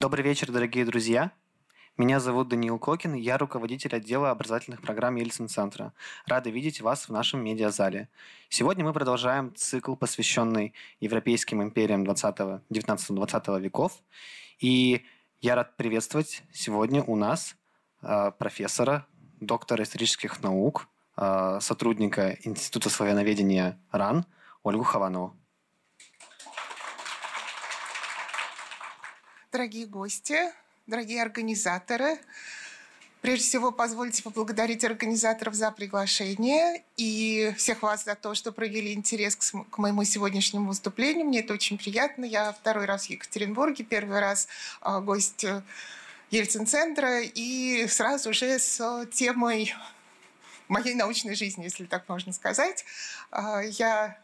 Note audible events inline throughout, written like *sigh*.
Добрый вечер, дорогие друзья. Меня зовут Даниил Кокин, я руководитель отдела образовательных программ Ельцин-центра. Рады видеть вас в нашем медиазале. Сегодня мы продолжаем цикл, посвященный европейским империям 19-20 веков. И я рад приветствовать сегодня у нас э, профессора, доктора исторических наук, э, сотрудника Института славяноведения РАН Ольгу Хаванову. Дорогие гости, дорогие организаторы, Прежде всего, позвольте поблагодарить организаторов за приглашение и всех вас за то, что проявили интерес к, моему сегодняшнему выступлению. Мне это очень приятно. Я второй раз в Екатеринбурге, первый раз а, гость э, Ельцин-центра и сразу же с темой моей научной жизни, если так можно сказать. А, я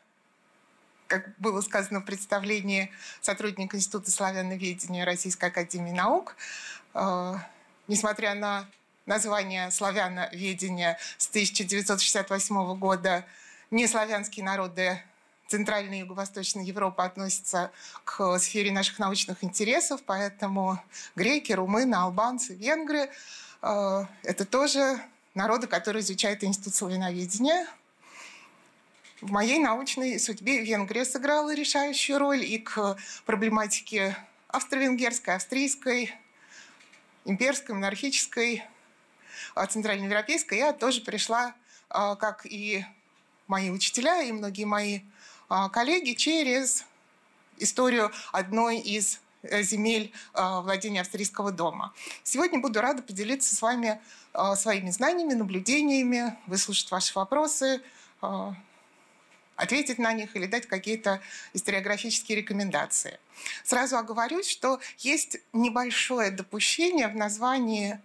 как было сказано в представлении сотрудника Института славяноведения Российской Академии Наук, э, несмотря на название славяноведения с 1968 года, неславянские народы Центральной и Юго-Восточной Европы относятся к сфере наших научных интересов, поэтому греки, румыны, албанцы, венгры э, – это тоже народы, которые изучают Институт славяноведения – в моей научной судьбе Венгрия сыграла решающую роль и к проблематике австро-венгерской, австрийской, имперской, монархической, а, центральноевропейской я тоже пришла, а, как и мои учителя и многие мои а, коллеги, через историю одной из э, земель владения австрийского дома. Сегодня буду рада поделиться с вами своими знаниями, наблюдениями, выслушать ваши вопросы, ответить на них или дать какие-то историографические рекомендации. Сразу оговорюсь, что есть небольшое допущение в названии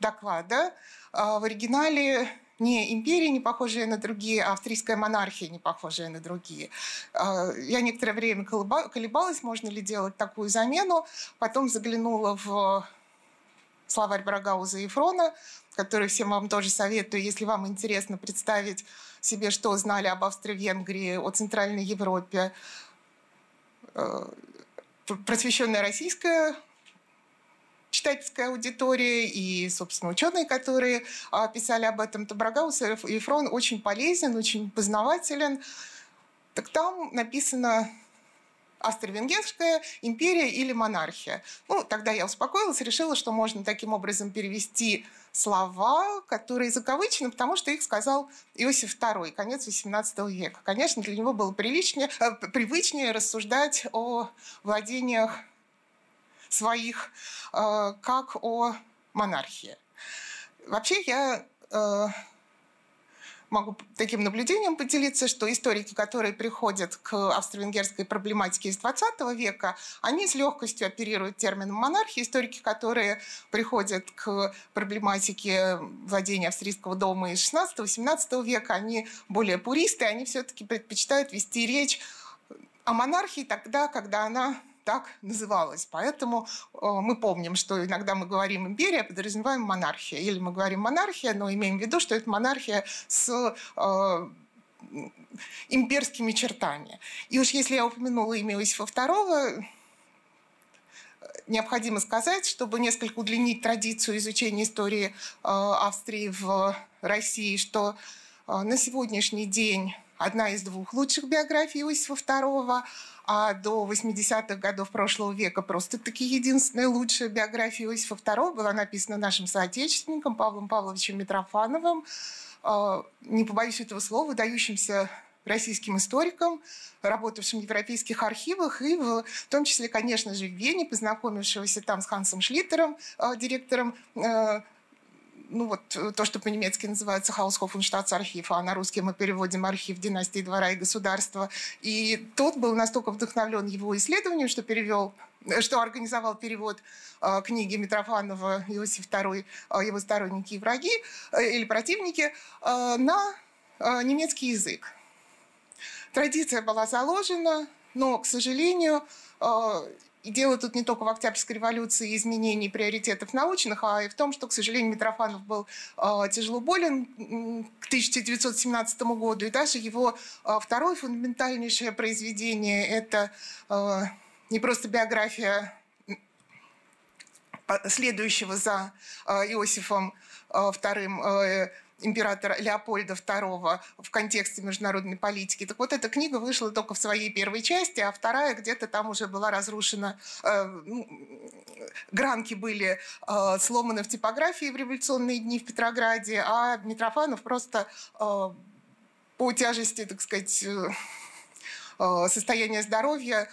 доклада. А, в оригинале не империи, не похожие на другие, а австрийская монархия, не похожая на другие. А, я некоторое время колебалась, можно ли делать такую замену. Потом заглянула в словарь Брагауза и Фрона, который всем вам тоже советую, если вам интересно представить себе, что знали об Австро-Венгрии, о Центральной Европе. Э, просвещенная российская читательская аудитория и, собственно, ученые, которые писали об этом, то Брагаус и Фрон очень полезен, очень познавателен. Так там написано Австро-Венгерская империя или монархия. Ну, тогда я успокоилась, решила, что можно таким образом перевести слова, которые закавычены, потому что их сказал Иосиф II, конец XVIII века. Конечно, для него было приличнее, э, привычнее рассуждать о владениях своих э, как о монархии. Вообще я э, могу таким наблюдением поделиться, что историки, которые приходят к австро-венгерской проблематике из 20 века, они с легкостью оперируют термином монархии. Историки, которые приходят к проблематике владения австрийского дома из 16-17 века, они более пуристы, они все-таки предпочитают вести речь о монархии тогда, когда она так называлась. Поэтому э, мы помним, что иногда мы говорим империя, подразумеваем монархия. Или мы говорим монархия, но имеем в виду, что это монархия с э, имперскими чертами. И уж если я упомянула имя Иосифа II, необходимо сказать, чтобы несколько удлинить традицию изучения истории э, Австрии в России, что на сегодняшний день одна из двух лучших биографий Иосифа II – а до 80-х годов прошлого века просто-таки единственная лучшая биография Иосифа II была написана нашим соотечественником Павлом Павловичем Митрофановым, а, не побоюсь этого слова, выдающимся российским историком, работавшим в европейских архивах и в, том числе, конечно же, в Вене, познакомившегося там с Хансом Шлиттером, а, директором а, ну вот э, то, что по-немецки называется Хаусхофенштадтсархив, а на русский мы переводим архив династии двора и государства. И тот был настолько вдохновлен его исследованием, что перевел э, что организовал перевод э, книги Митрофанова Иосиф II, э, его сторонники и враги э, или противники, э, на немецкий язык. Традиция была заложена, но, к сожалению, и дело тут не только в Октябрьской революции и изменении приоритетов научных, а и в том, что, к сожалению, Митрофанов был э, тяжело болен к 1917 году, и даже его э, второе фундаментальнейшее произведение – это э, не просто биография следующего за Иосифом II императора Леопольда II в контексте международной политики. Так вот, эта книга вышла только в своей первой части, а вторая где-то там уже была разрушена. Э, ну, гранки были э, сломаны в типографии в революционные дни в Петрограде, а Митрофанов просто э, по тяжести, так сказать, состояния здоровья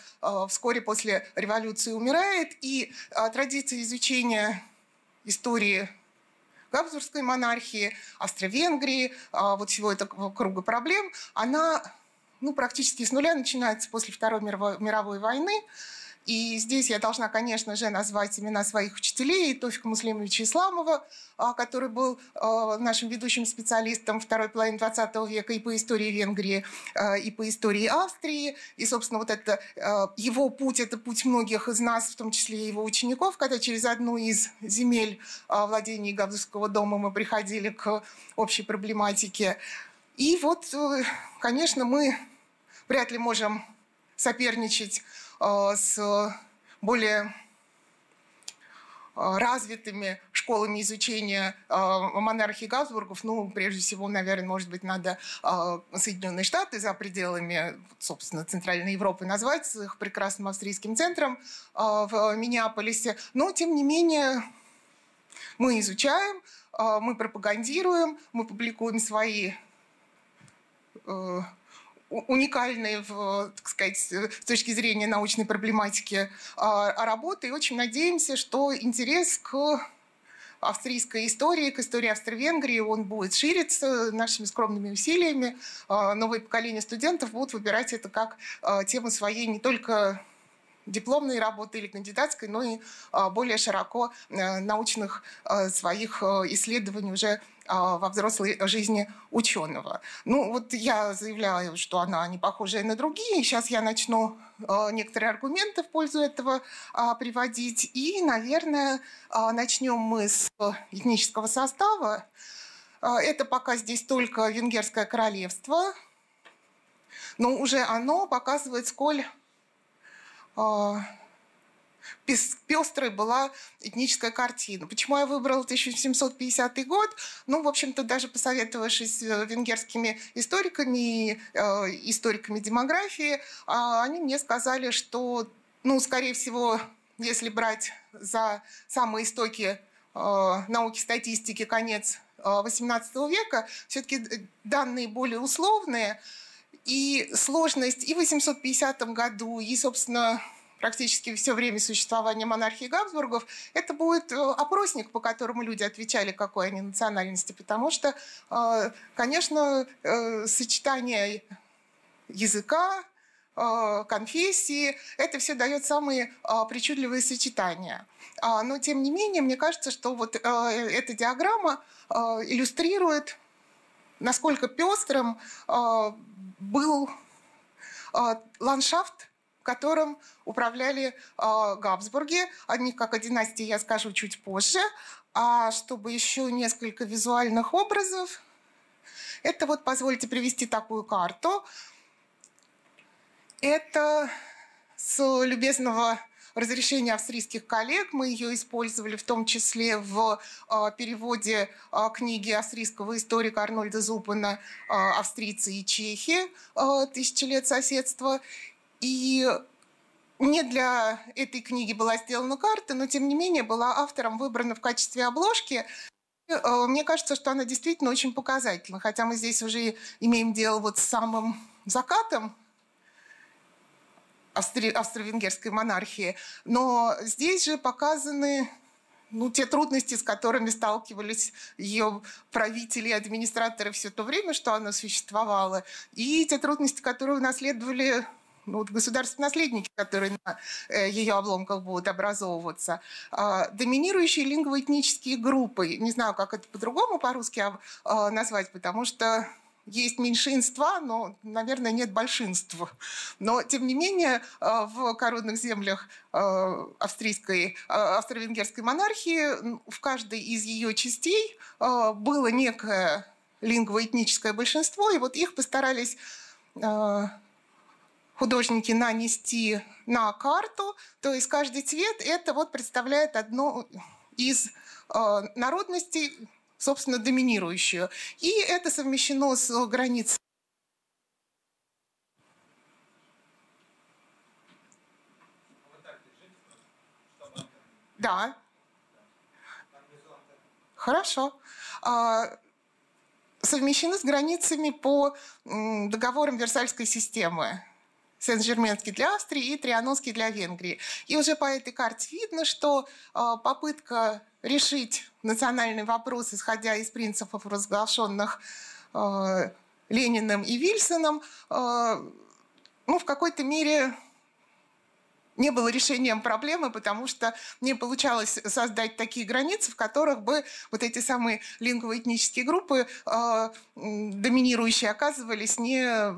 вскоре после революции умирает, и традиция изучения истории Габсбургской монархии, Австро-Венгрии, а, вот всего этого круга проблем, она ну, практически с нуля начинается после Второй мировой, мировой войны. И здесь я должна, конечно же, назвать имена своих учителей. Тофика Муслимовича Исламова, а, который был а, нашим ведущим специалистом второй половины 20 века и по истории Венгрии, а, и по истории Австрии. И, собственно, вот это его путь, это путь многих из нас, в том числе и его учеников, когда через одну из земель владений Габсбургского дома мы приходили к общей проблематике. И вот, э, конечно, мы вряд ли можем соперничать с более э, развитыми школами изучения э, монархии Габсбургов, ну, прежде всего, наверное, может быть, надо Соединенные Штаты за пределами, собственно, Центральной Европы назвать с их прекрасным австрийским центром в Миннеаполисе. Но, тем не менее, мы изучаем, мы пропагандируем, мы публикуем свои уникальные, в, так сказать, с точки зрения научной проблематики а, работы. И очень надеемся, что интерес к австрийской истории, к истории Австро-Венгрии, он будет шириться нашими скромными усилиями. А, новое поколение студентов будут выбирать это как а, тему своей не только дипломной работы или кандидатской, но и более широко э, научных э, своих э, исследований уже а, во взрослой жизни ученого. Ну, вот я заявляю, что она не похожая на другие. Сейчас я начну а, некоторые аргументы в пользу этого а, приводить. И, наверное, начнем мы с этнического состава. Это пока здесь только Венгерское королевство, но уже оно показывает, сколь пестрой была этническая картина. Почему я выбрала 1750 год? Ну, в общем-то, даже посоветовавшись с э, венгерскими историками и э, историками демографии, э, они мне сказали, что, ну, скорее всего, если брать за самые истоки э, науки статистики конец XVIII э, века, все-таки данные более условные, и сложность и в 850 году, и, собственно, практически все время существования монархии Габсбургов, это будет э, опросник, по которому люди отвечали, какой они национальности, потому что, э, конечно, э, сочетание языка, конфессии, это все дает самые причудливые сочетания. А, но, тем не менее, мне кажется, что вот эта диаграмма иллюстрирует, насколько пестрым был ландшафт которым управляли э, Габсбурги. О них, как о династии, я скажу чуть позже. А чтобы еще несколько визуальных образов, это вот позвольте привести такую карту. Это с любезного разрешения австрийских коллег. Мы ее использовали в том числе в э, переводе э, книги австрийского историка Арнольда Зупана э, «Австрийцы и чехи. Тысячи лет соседства». И не для этой книги была сделана карта, но тем не менее была автором выбрана в качестве обложки. Э, мне кажется, что она действительно очень показательна, хотя мы здесь уже имеем дело вот с самым закатом австро- австро-венгерской монархии, но здесь же показаны ну, те трудности, с которыми сталкивались ее правители и администраторы все то время, что она существовала, и те трудности, которые унаследовали ну, вот государственные наследники, которые на э, ее обломках будут образовываться. А, доминирующие лингвоэтнические группы, не знаю, как это по-другому по-русски а, назвать, потому что есть меньшинства, но, наверное, нет большинства. Но, тем не менее, а, в коронных землях австрийской, австро-венгерской монархии в каждой из ее частей было некое лингвоэтническое большинство, и вот их постарались художники нанести на карту, то есть каждый цвет это вот представляет одну из э, народностей, собственно, доминирующую. И это совмещено с границей Да. Хорошо. А, совмещены с границами по договорам Версальской системы. Сен-Жерменский для Австрии и Трианонский для Венгрии. И уже по этой карте видно, что а, попытка решить национальный вопрос, исходя из принципов, разглашенных а, Лениным и Вильсоном, ну, в какой-то мере не было решением проблемы, потому что не получалось создать такие границы, в которых бы вот эти самые лингово-этнические группы э, доминирующие оказывались, не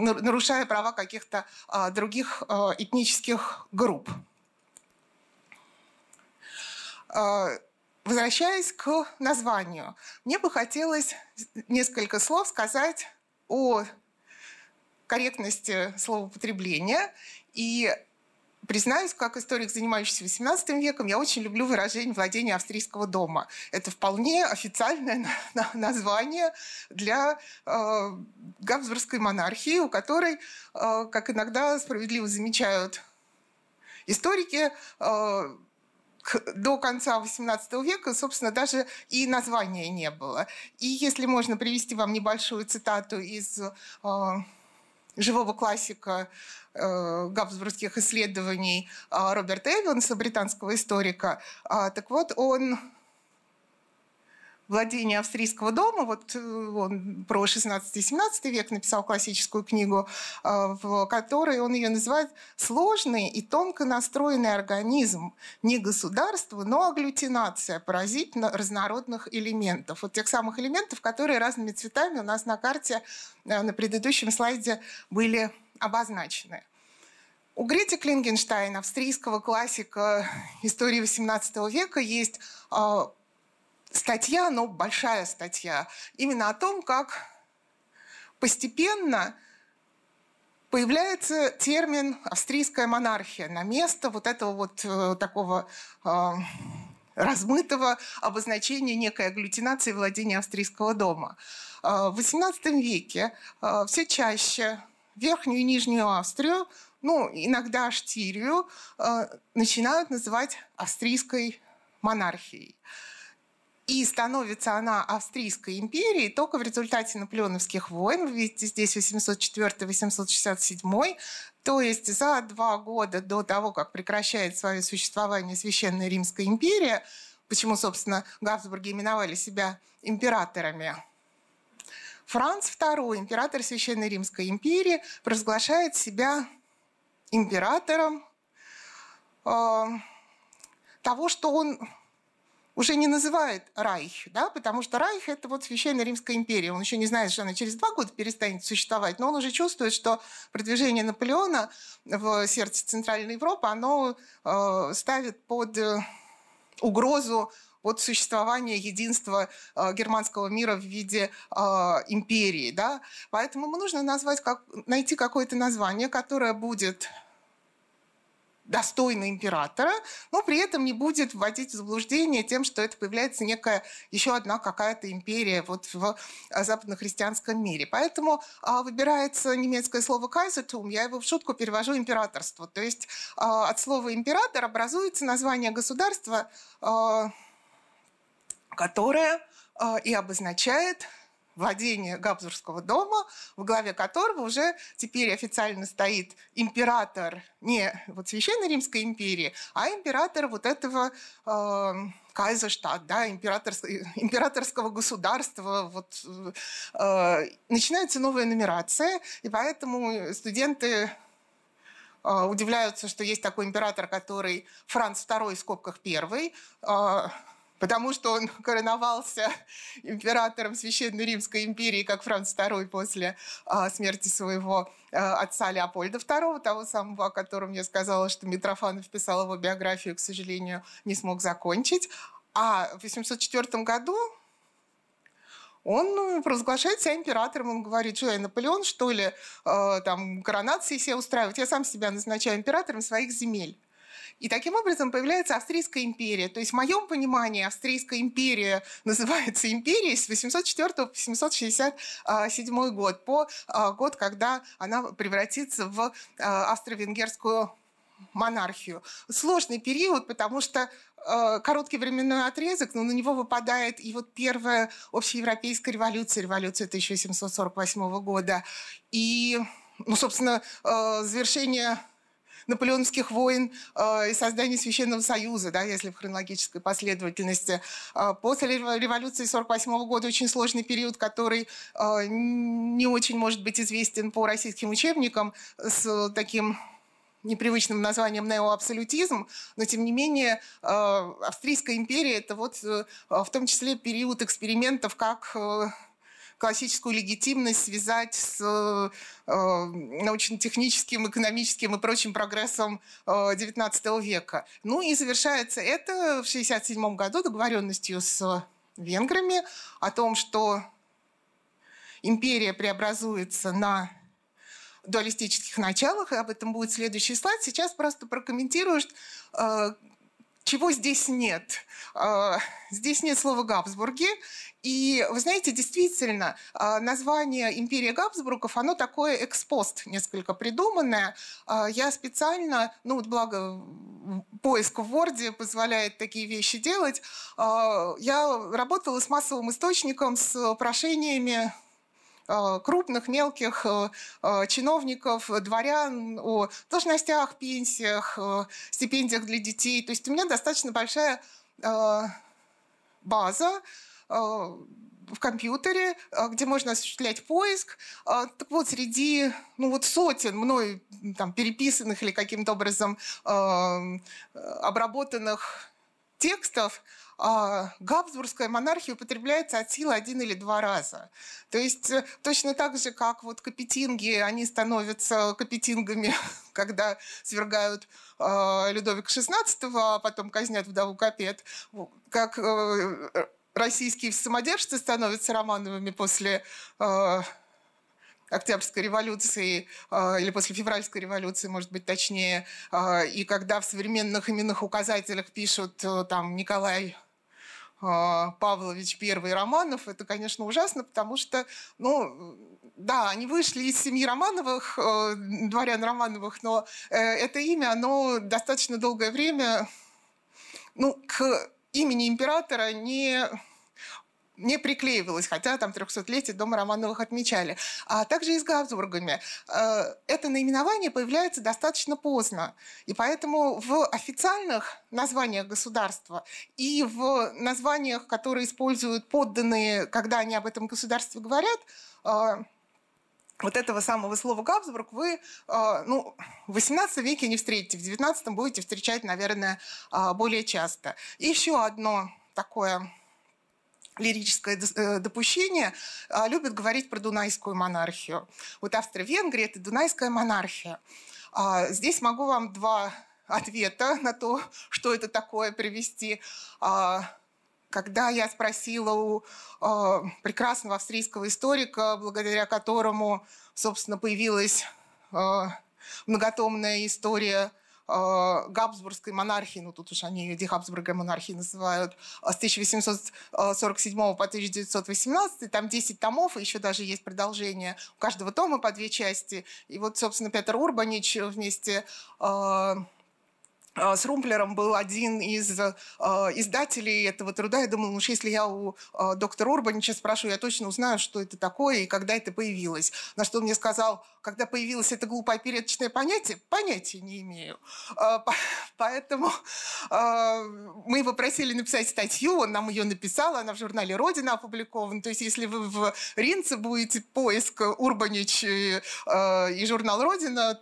нарушая права каких-то э, других э, этнических групп. Э, возвращаясь к названию, мне бы хотелось несколько слов сказать о корректности словопотребления и Признаюсь, как историк, занимающийся XVIII веком, я очень люблю выражение «владение австрийского дома». Это вполне официальное название для э, Габсбургской монархии, у которой, э, как иногда справедливо замечают историки, э, до конца XVIII века, собственно, даже и названия не было. И если можно привести вам небольшую цитату из э, живого классика э, габсбургских исследований э, Роберта Эванса, британского историка. А, так вот, он владение австрийского дома. Вот э, он про 16-17 век написал классическую книгу, в которой он ее называет «Сложный и тонко настроенный организм. Не государство, но агглютинация поразительно разнородных элементов». Вот тех самых элементов, которые разными цветами у нас на карте на предыдущем слайде были обозначены. У Грети Клингенштейна, австрийского классика истории XVIII века, есть статья, но большая статья, именно о том, как постепенно появляется термин «австрийская монархия» на место вот этого вот э, такого э, размытого обозначения некой агглютинации владения австрийского дома. Э, в XVIII веке э, все чаще Верхнюю и Нижнюю Австрию, ну, иногда Штирию, э, начинают называть австрийской монархией. И становится она Австрийской империей только в результате наполеоновских войн. Вы видите здесь 804-867. То есть за два года до того, как прекращает свое существование Священная Римская империя, почему, собственно, Габсбурги именовали себя императорами, Франц II, император Священной Римской империи, провозглашает себя императором э, того, что он уже не называет Райх, да, потому что Райх – это вот Священная Римская империя. Он еще не знает, что она через два года перестанет существовать, но он уже чувствует, что продвижение Наполеона в сердце Центральной Европы, оно э, ставит под э, угрозу вот существование единства э, германского мира в виде э, империи. Да? Поэтому ему нужно назвать, как, найти какое-то название, которое будет достойно императора, но при этом не будет вводить в заблуждение тем, что это появляется некая еще одна какая-то империя вот в а, западно-христианском мире. Поэтому а, выбирается немецкое слово «кайзертум», я его в шутку перевожу «императорство». То есть а, от слова «император» образуется название государства, а, которое а, и обозначает владения Габсбургского дома, в главе которого уже теперь официально стоит император не вот Священной Римской империи, а император вот этого э, Кайзерштадт, да, императорского, императорского государства. Вот, э, начинается новая нумерация, и поэтому студенты э, удивляются, что есть такой император, который Франц II в скобках первый, э, потому что он *laughs* короновался императором Священной Римской империи, как Франц II после а, смерти своего а, отца Леопольда II, того самого, о котором я сказала, что Митрофанов писал его биографию, к сожалению, не смог закончить. А в 804 году он провозглашает себя императором, он говорит, что я Наполеон, что ли, э, там, коронации себе устраивать, я сам себя назначаю императором своих земель. И таким образом появляется Австрийская империя. То есть в моем понимании Австрийская империя *laughs* называется империей с 804 по 767 год, по а, год, когда она превратится в а, австро-венгерскую монархию. Сложный период, потому что короткий временной отрезок, но на него выпадает и вот первая общеевропейская революция, революция 1748 года. И, ну, собственно, завершение наполеоновских войн э, и создания Священного Союза, да, если в хронологической последовательности. Э, после революции 1948 года очень сложный период, который э, не очень может быть известен по российским учебникам с таким непривычным названием неоабсолютизм, но тем не менее Австрийская империя это вот в том числе период экспериментов, как классическую легитимность связать с э, научно-техническим, экономическим и прочим прогрессом XIX э, века. Ну и завершается это в 1967 году договоренностью с венграми о том, что империя преобразуется на дуалистических началах, и об этом будет следующий слайд. Сейчас просто прокомментирую, э, чего здесь нет. Здесь нет слова «Габсбурги», и вы знаете, действительно, а, название империи Габсбургов, оно такое экспост несколько придуманное. А, я специально, ну вот благо поиск в Word позволяет такие вещи делать, а, я работала с массовым источником, с прошениями крупных, мелких чиновников, дворян о должностях, пенсиях, стипендиях для детей. То есть у меня достаточно большая база, Э, в компьютере, э, где можно осуществлять поиск. Э, так вот, среди ну, вот сотен мной там, переписанных или каким-то образом обработанных текстов, Габсбургская монархия употребляется от силы один или два раза. То есть точно так же, как вот капетинги, они становятся капетингами, *laughs* когда свергают Людовика XVI, а потом казнят вдову Капет, как российские самодержцы становятся Романовыми после э, Октябрьской революции э, или после Февральской революции, может быть, точнее, э, и когда в современных именных указателях пишут э, там Николай Павлович Первый Романов, это, конечно, ужасно, потому что, ну, да, они вышли из семьи Романовых, дворян Романовых, но это имя, оно достаточно долгое время, ну, к имени императора не не приклеивалось, хотя там 300-летие Дома Романовых отмечали. А также и с Габсбургами. Э, это наименование появляется достаточно поздно. И поэтому в официальных названиях государства и в названиях, которые используют подданные, когда они об этом государстве говорят, э, вот этого самого слова Габсбург вы э, ну, в 18 веке не встретите, в 19 будете встречать, наверное, более часто. И еще одно такое лирическое э, допущение, а, любят говорить про дунайскую монархию. Вот Австро-Венгрия – это дунайская монархия. А, здесь могу вам два ответа на то, *laughs* что это такое привести. А, когда я спросила у прекрасного австрийского историка, благодаря которому, собственно, появилась многотомная история Габсбургской монархии, ну тут уж они ее Габсбургской монархией называют, э, с 1847 по 1918, там 10 томов, и еще даже есть продолжение. У каждого тома по две части. И вот, собственно, Петр Урбанич вместе а, с Румплером был один из э, издателей этого труда. Я думала, ну, если я у э, доктора Урбанича спрошу, я точно узнаю, что это такое и когда это появилось. На что он мне сказал, когда появилось это глупое передаточное понятие, понятия не имею. Э, поэтому э, мы его просили написать статью, он нам ее написал, она в журнале «Родина» опубликована. То есть если вы в Ринце будете поиск Урбанич и, и журнал «Родина»,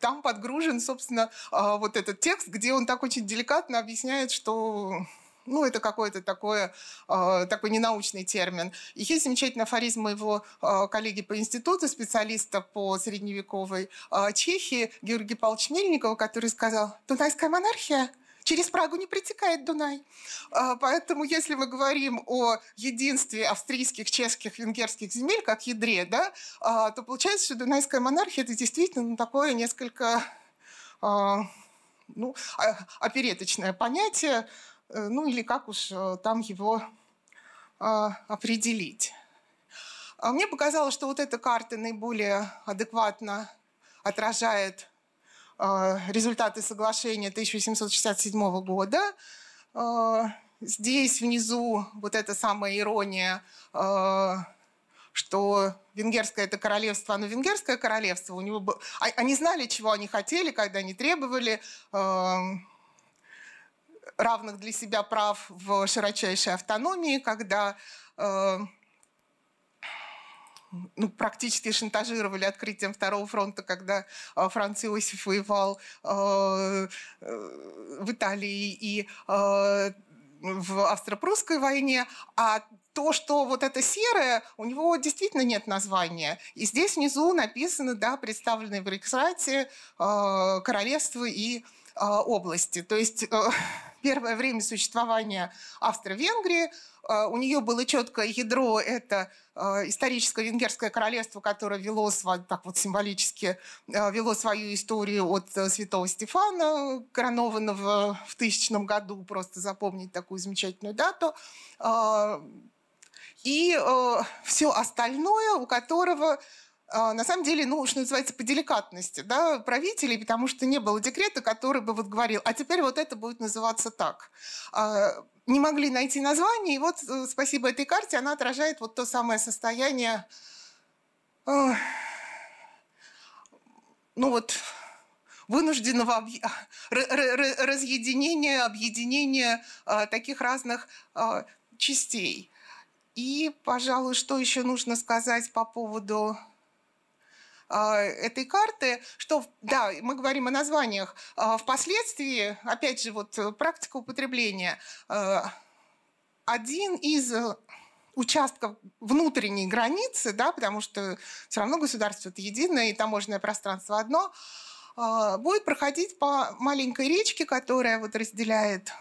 там подгружен, собственно, вот этот текст, где он так очень деликатно объясняет, что ну, это какой-то такой, э, такой ненаучный термин. И есть замечательный афоризм моего э, коллеги по институту, специалиста по средневековой э, Чехии, Георгия Павловича Мельникова, который сказал, «Дунайская монархия через Прагу не притекает Дунай. А, поэтому если мы говорим о единстве австрийских, чешских, венгерских земель, как ядре, да, а, то получается, что Дунайская монархия – это действительно такое несколько а, ну, опереточное понятие, ну или как уж э, там его определить. Мне показалось, что вот эта карта наиболее адекватно отражает а, результаты соглашения 1867 года. А, здесь внизу вот эта самая ирония, а, что венгерское это королевство, оно венгерское королевство. У него был... Они знали, чего они хотели, когда они требовали равных для себя прав в широчайшей автономии, когда ну, практически шантажировали открытием Второго фронта, когда э, Франц Иосиф воевал э, э, в Италии и в австро-прусской войне, а то, что вот это серое, у него действительно нет названия. И здесь внизу написано, да, представленные в Рейхсрате э, королевства и э, области. То есть э, *laughs* первое время существования Австро-Венгрии а, у нее было четкое ядро, это а, историческое венгерское королевство, которое вело, так вот символически, а, вело свою историю от э, святого Стефана, коронованного в тысячном году, просто запомнить такую замечательную дату. И э, все остальное, у которого на самом деле, ну, что называется, по деликатности да, правителей, потому что не было декрета, который бы вот говорил, а теперь вот это будет называться так не могли найти название, и вот э, спасибо этой карте она отражает вот то самое состояние, ну вот, вынужденного разъединения, объединения э, таких разных частей. И, пожалуй, что еще нужно сказать по поводу а, этой карты, что, да, мы говорим о названиях, а, впоследствии, опять же, вот э, практика употребления, э, один из э, участков внутренней границы, да, потому что все равно государство это единое, и таможенное пространство одно, будет проходить по маленькой речке, которая вот разделяет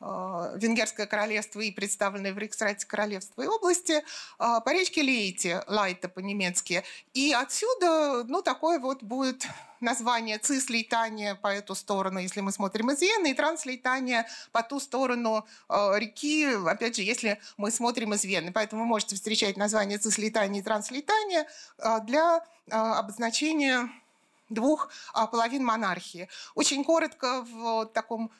Венгерское королевство и представленное в Рейхсрате королевства и области э, по речке Лейте, Лайта по-немецки. И отсюда, ну, такое вот будет название цислейтания по эту сторону, если мы смотрим из Вены, и транслейтания по ту сторону э, реки, опять же, если мы смотрим из Вены. Поэтому вы можете встречать название цислейтания и транслейтания для обозначения двух половин монархии. Очень коротко в таком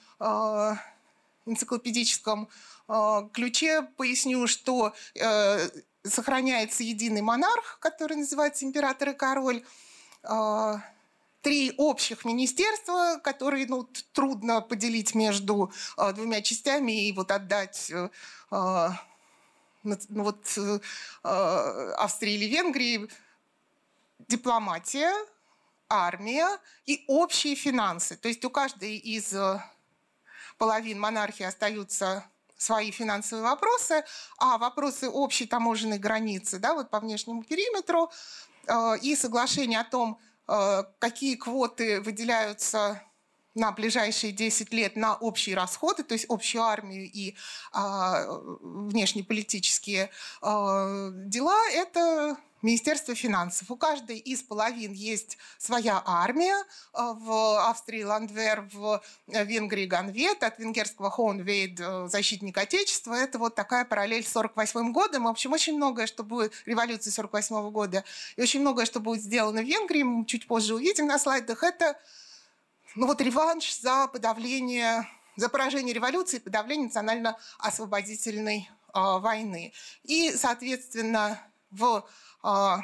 энциклопедическом э, ключе поясню, что э, сохраняется единый монарх, который называется император и король, э, три общих министерства, которые ну, трудно поделить между двумя частями и вот отдать ну, вот, Австрии или Венгрии дипломатия, армия и общие финансы. То есть у каждой из половин монархии остаются свои финансовые вопросы, а вопросы общей таможенной границы, да, вот по внешнему периметру, э, и соглашение о том, э, какие квоты выделяются на ближайшие 10 лет на общие расходы, то есть общую армию и а, внешнеполитические а, дела, это Министерство финансов. У каждой из половин есть своя армия. Э, в Австрии Ландвер, в Венгрии Ганвет, от венгерского Хоунвейд э, защитник Отечества. Это вот такая параллель с 48 годом. В общем, очень многое, что будет революции 48 года, и очень многое, что будет сделано в Венгрии, мы чуть позже увидим на слайдах, это ну вот реванш за подавление, за поражение революции, подавление национально-освободительной э, войны. И, соответственно, в а,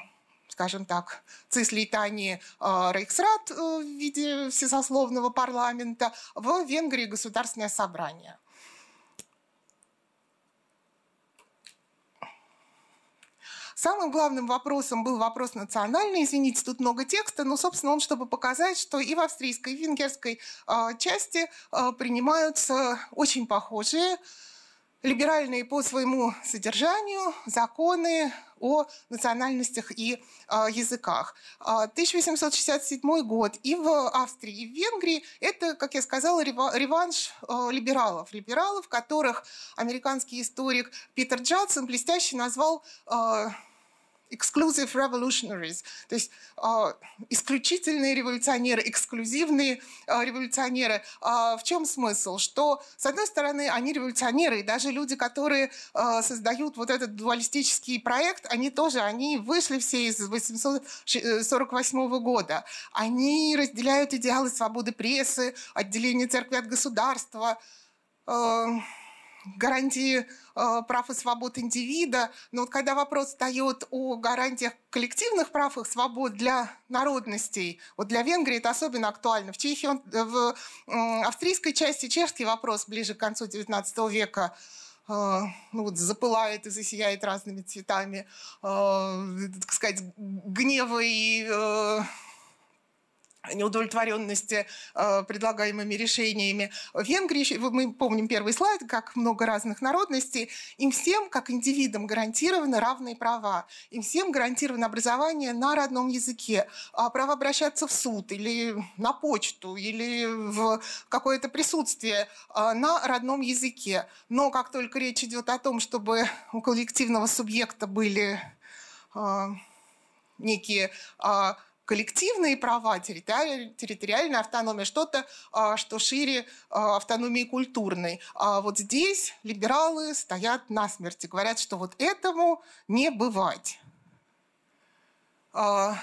скажем так, цислейтании а, Рейхсрат э, в виде всесословного парламента, в Венгрии государственное собрание. Самым главным вопросом был вопрос национальный. Извините, тут много текста, но, собственно, он, чтобы показать, что и в австрийской, и в венгерской э, части принимаются очень похожие либеральные по своему содержанию законы о национальностях и э, языках. 1867 год и в Австрии, и в Венгрии это, как я сказала, реванш э, либералов. Либералов, которых американский историк Питер Джадсон блестяще назвал э, exclusive revolutionaries, то есть э, исключительные революционеры, эксклюзивные э, революционеры. Э, в чем смысл? Что, с одной стороны, они революционеры, и даже люди, которые э, создают вот этот дуалистический проект, они тоже, они вышли все из 848 года. Они разделяют идеалы свободы прессы, отделения церкви от государства, э, гарантии э, прав и свобод индивида, но вот когда вопрос встает о гарантиях коллективных прав и свобод для народностей, вот для Венгрии это особенно актуально. В Чехии, он, э, в э, австрийской части чешский вопрос ближе к концу XIX века э, ну, вот, запылает и засияет разными цветами, э, так сказать, гнева и э, неудовлетворенности э, предлагаемыми решениями. В Венгрии, мы помним первый слайд, как много разных народностей, им всем, как индивидам, гарантированы равные права. Им всем гарантировано образование на родном языке, а право обращаться в суд или на почту, или в какое-то присутствие э, на родном языке. Но как только речь идет о том, чтобы у коллективного субъекта были э, некие коллективные права, территориальная автономия, что-то, а, что шире а, автономии культурной. А вот здесь либералы стоят на смерти, говорят, что вот этому не бывать. А,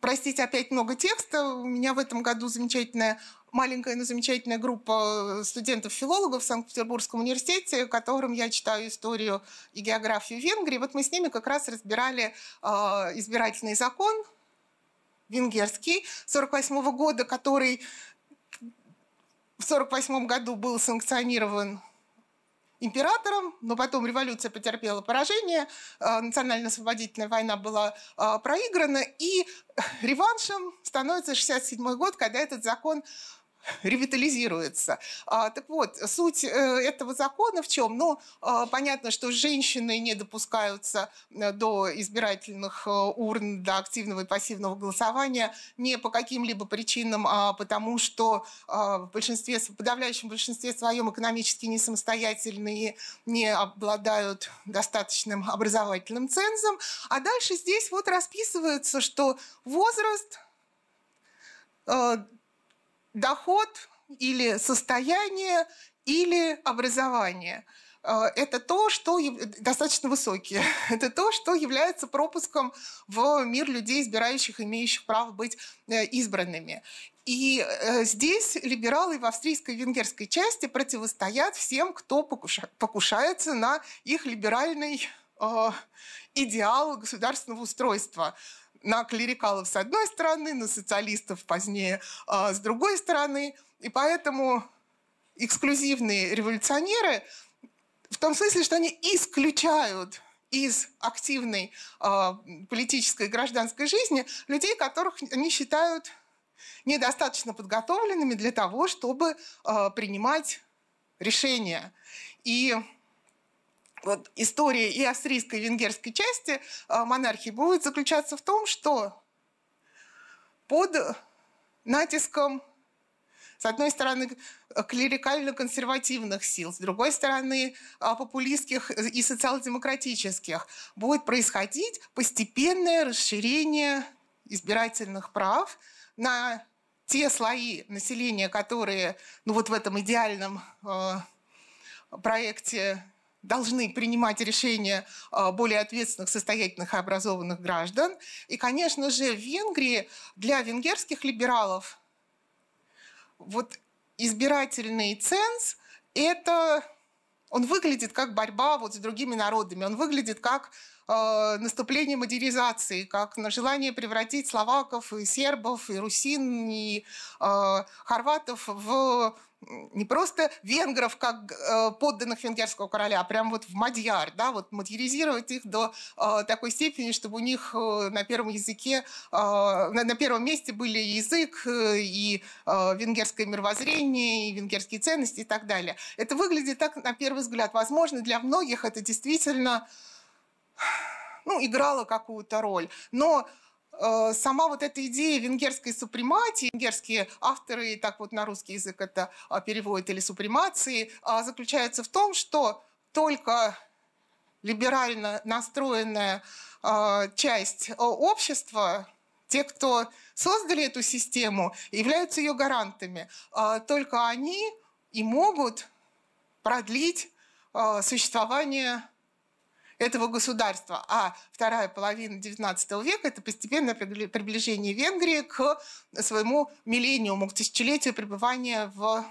простите, опять много текста. У меня в этом году замечательная маленькая, но замечательная группа студентов-филологов в Санкт-Петербургском университете, которым я читаю историю и географию Венгрии. Вот мы с ними как раз разбирали э, избирательный закон венгерский 1948 года, который в 1948 году был санкционирован императором, но потом революция потерпела поражение, национально-освободительная война была проиграна, и реваншем становится 67 год, когда этот закон ревитализируется. А, так вот, суть э, этого закона в чем? Ну, а, понятно, что женщины не допускаются э, до избирательных э, урн, до активного и пассивного голосования не по каким-либо причинам, а потому что а, в большинстве, в подавляющем большинстве своем экономически не самостоятельные, не обладают достаточным образовательным цензом. А дальше здесь вот расписывается, что возраст доход или состояние или образование э, – это то, что достаточно высокие. *laughs* Это то, что является пропуском в мир людей, избирающих, имеющих право быть э, избранными. И э, здесь либералы в австрийской и венгерской части противостоят всем, кто покушается на их либеральный идеал государственного устройства на клерикалов с одной стороны, на социалистов позднее а, с другой стороны. И поэтому эксклюзивные революционеры в том смысле, что они исключают из активной э, политической и гражданской жизни людей, которых они считают недостаточно подготовленными для того, чтобы э, принимать решения. И вот история и австрийской, и венгерской части а, монархии будет заключаться в том, что под натиском с одной стороны, клерикально-консервативных сил, с другой стороны, а, популистских и социал-демократических, будет происходить постепенное расширение избирательных прав на те слои населения, которые ну, вот в этом идеальном э, проекте должны принимать решения а, более ответственных, состоятельных и образованных граждан. И, конечно же, в Венгрии для венгерских либералов вот избирательный ценз – это он выглядит как борьба вот с другими народами, он выглядит как э, наступление модернизации, как на желание превратить словаков и сербов, и русин, и э, хорватов в не просто венгров как э, подданных венгерского короля, а прям вот в мадьяр, да, вот модернизировать их до э, такой степени, чтобы у них э, на первом языке, э, на, на первом месте были язык э, и э, венгерское мировоззрение, и венгерские ценности и так далее. Это выглядит так, на первый взгляд. Возможно, для многих это действительно ну, играло какую-то роль. Но сама вот эта идея венгерской супрематии, венгерские авторы, так вот на русский язык это а, переводят, или супремации, а, заключается в том, что только либерально настроенная а, часть общества, те, кто создали эту систему, являются ее гарантами. Только они и могут продлить существование этого государства. А вторая половина XIX века – это постепенное приближение Венгрии к своему миллениуму, к тысячелетию пребывания в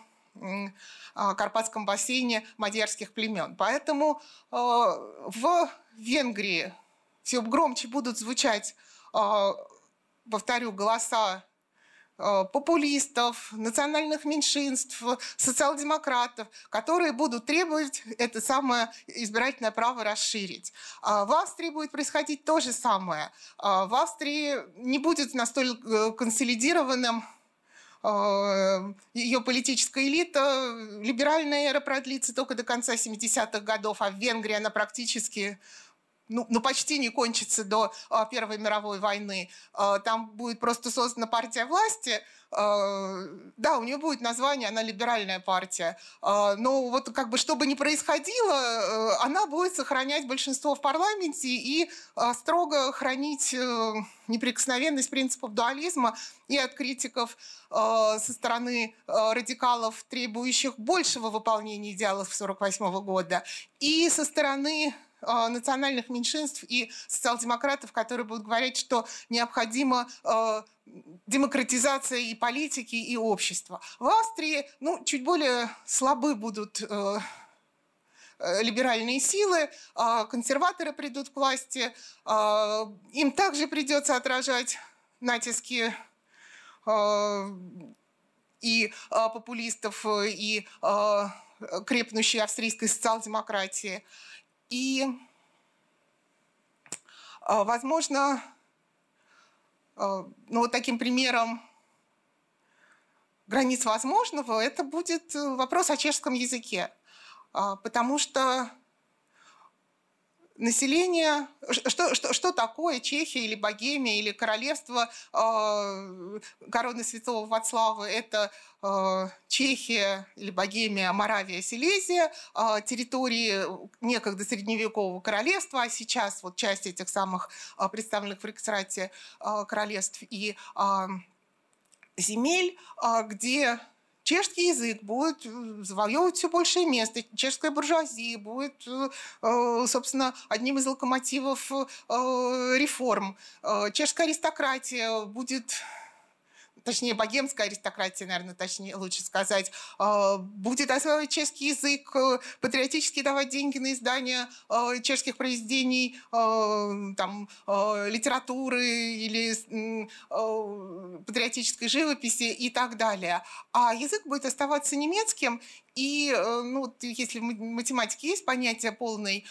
а, Карпатском бассейне мадьярских племен. Поэтому э, в Венгрии все громче будут звучать, э, повторю, голоса популистов, национальных меньшинств, социал-демократов, которые будут требовать это самое избирательное право расширить. А в Австрии будет происходить то же самое. А в Австрии не будет настолько э, консолидированным э, ее политическая элита, либеральная эра продлится только до конца 70-х годов, а в Венгрии она практически ну, ну, почти не кончится до а, Первой мировой войны. А, там будет просто создана партия власти. А, да, у нее будет название, она либеральная партия. А, но вот как бы что бы ни происходило, э, она будет сохранять большинство в парламенте и а, строго хранить э, неприкосновенность принципов дуализма и от критиков э, со стороны радикалов, требующих большего выполнения идеалов 1948 года, и со стороны Э, национальных меньшинств и социал-демократов, которые будут говорить, что необходима э, демократизация и политики, и общества. В Австрии ну, чуть более слабы будут э, либеральные силы, консерваторы придут к власти, им также придется отражать натиски и популистов, и крепнущей австрийской социал-демократии. И, а, возможно, а, ну, вот таким примером границ возможного это будет э, вопрос о чешском языке. А, потому что население, что, что, что такое Чехия или Богемия или королевство э, короны святого Вацлава? Это э, Чехия или Богемия, Моравия, Силезия, э, территории некогда средневекового королевства, а сейчас вот часть этих самых э, представленных в Рексрате э, королевств и э, земель, э, где чешский язык будет э, завоевывать все большее место, чешская буржуазия будет, э, э, собственно, одним из локомотивов реформ, чешская аристократия будет точнее, богемская аристократия, наверное, точнее, лучше сказать, а, будет осваивать чешский язык, э, патриотически давать деньги на издание э, чешских произведений, э, там, литературы или патриотической живописи и так далее. А язык будет оставаться немецким, и, ну, если в математике есть понятие полной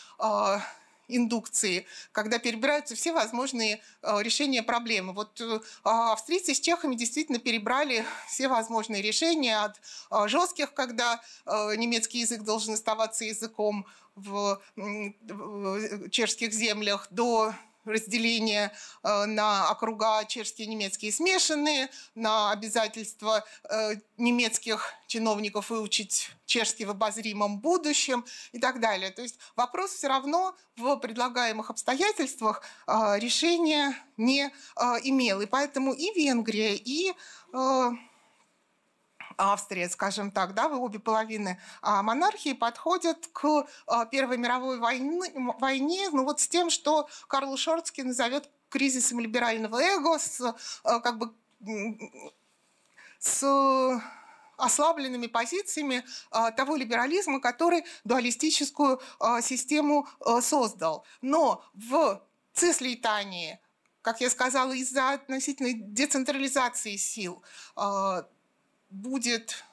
индукции, когда перебираются все возможные э, решения проблемы. Вот э, а австрийцы с чехами действительно перебрали все возможные решения от э, жестких, когда немецкий язык должен оставаться языком в чешских землях, до разделение э, на округа чешские немецкие смешанные, на обязательство э, немецких чиновников выучить чешский в обозримом будущем и так далее. То есть вопрос все равно в предлагаемых обстоятельствах э, решения не имел. И поэтому и Венгрия, и Австрия, скажем так, да, в обе половины а, монархии подходят к а, Первой мировой войны, войне, ну вот с тем, что Карл Шорцкий назовет кризисом либерального эго, с, а, как бы, с ослабленными позициями того либерализма, который дуалистическую систему создал. Но в Цислейтании, как я сказала, из-за относительной децентрализации сил будет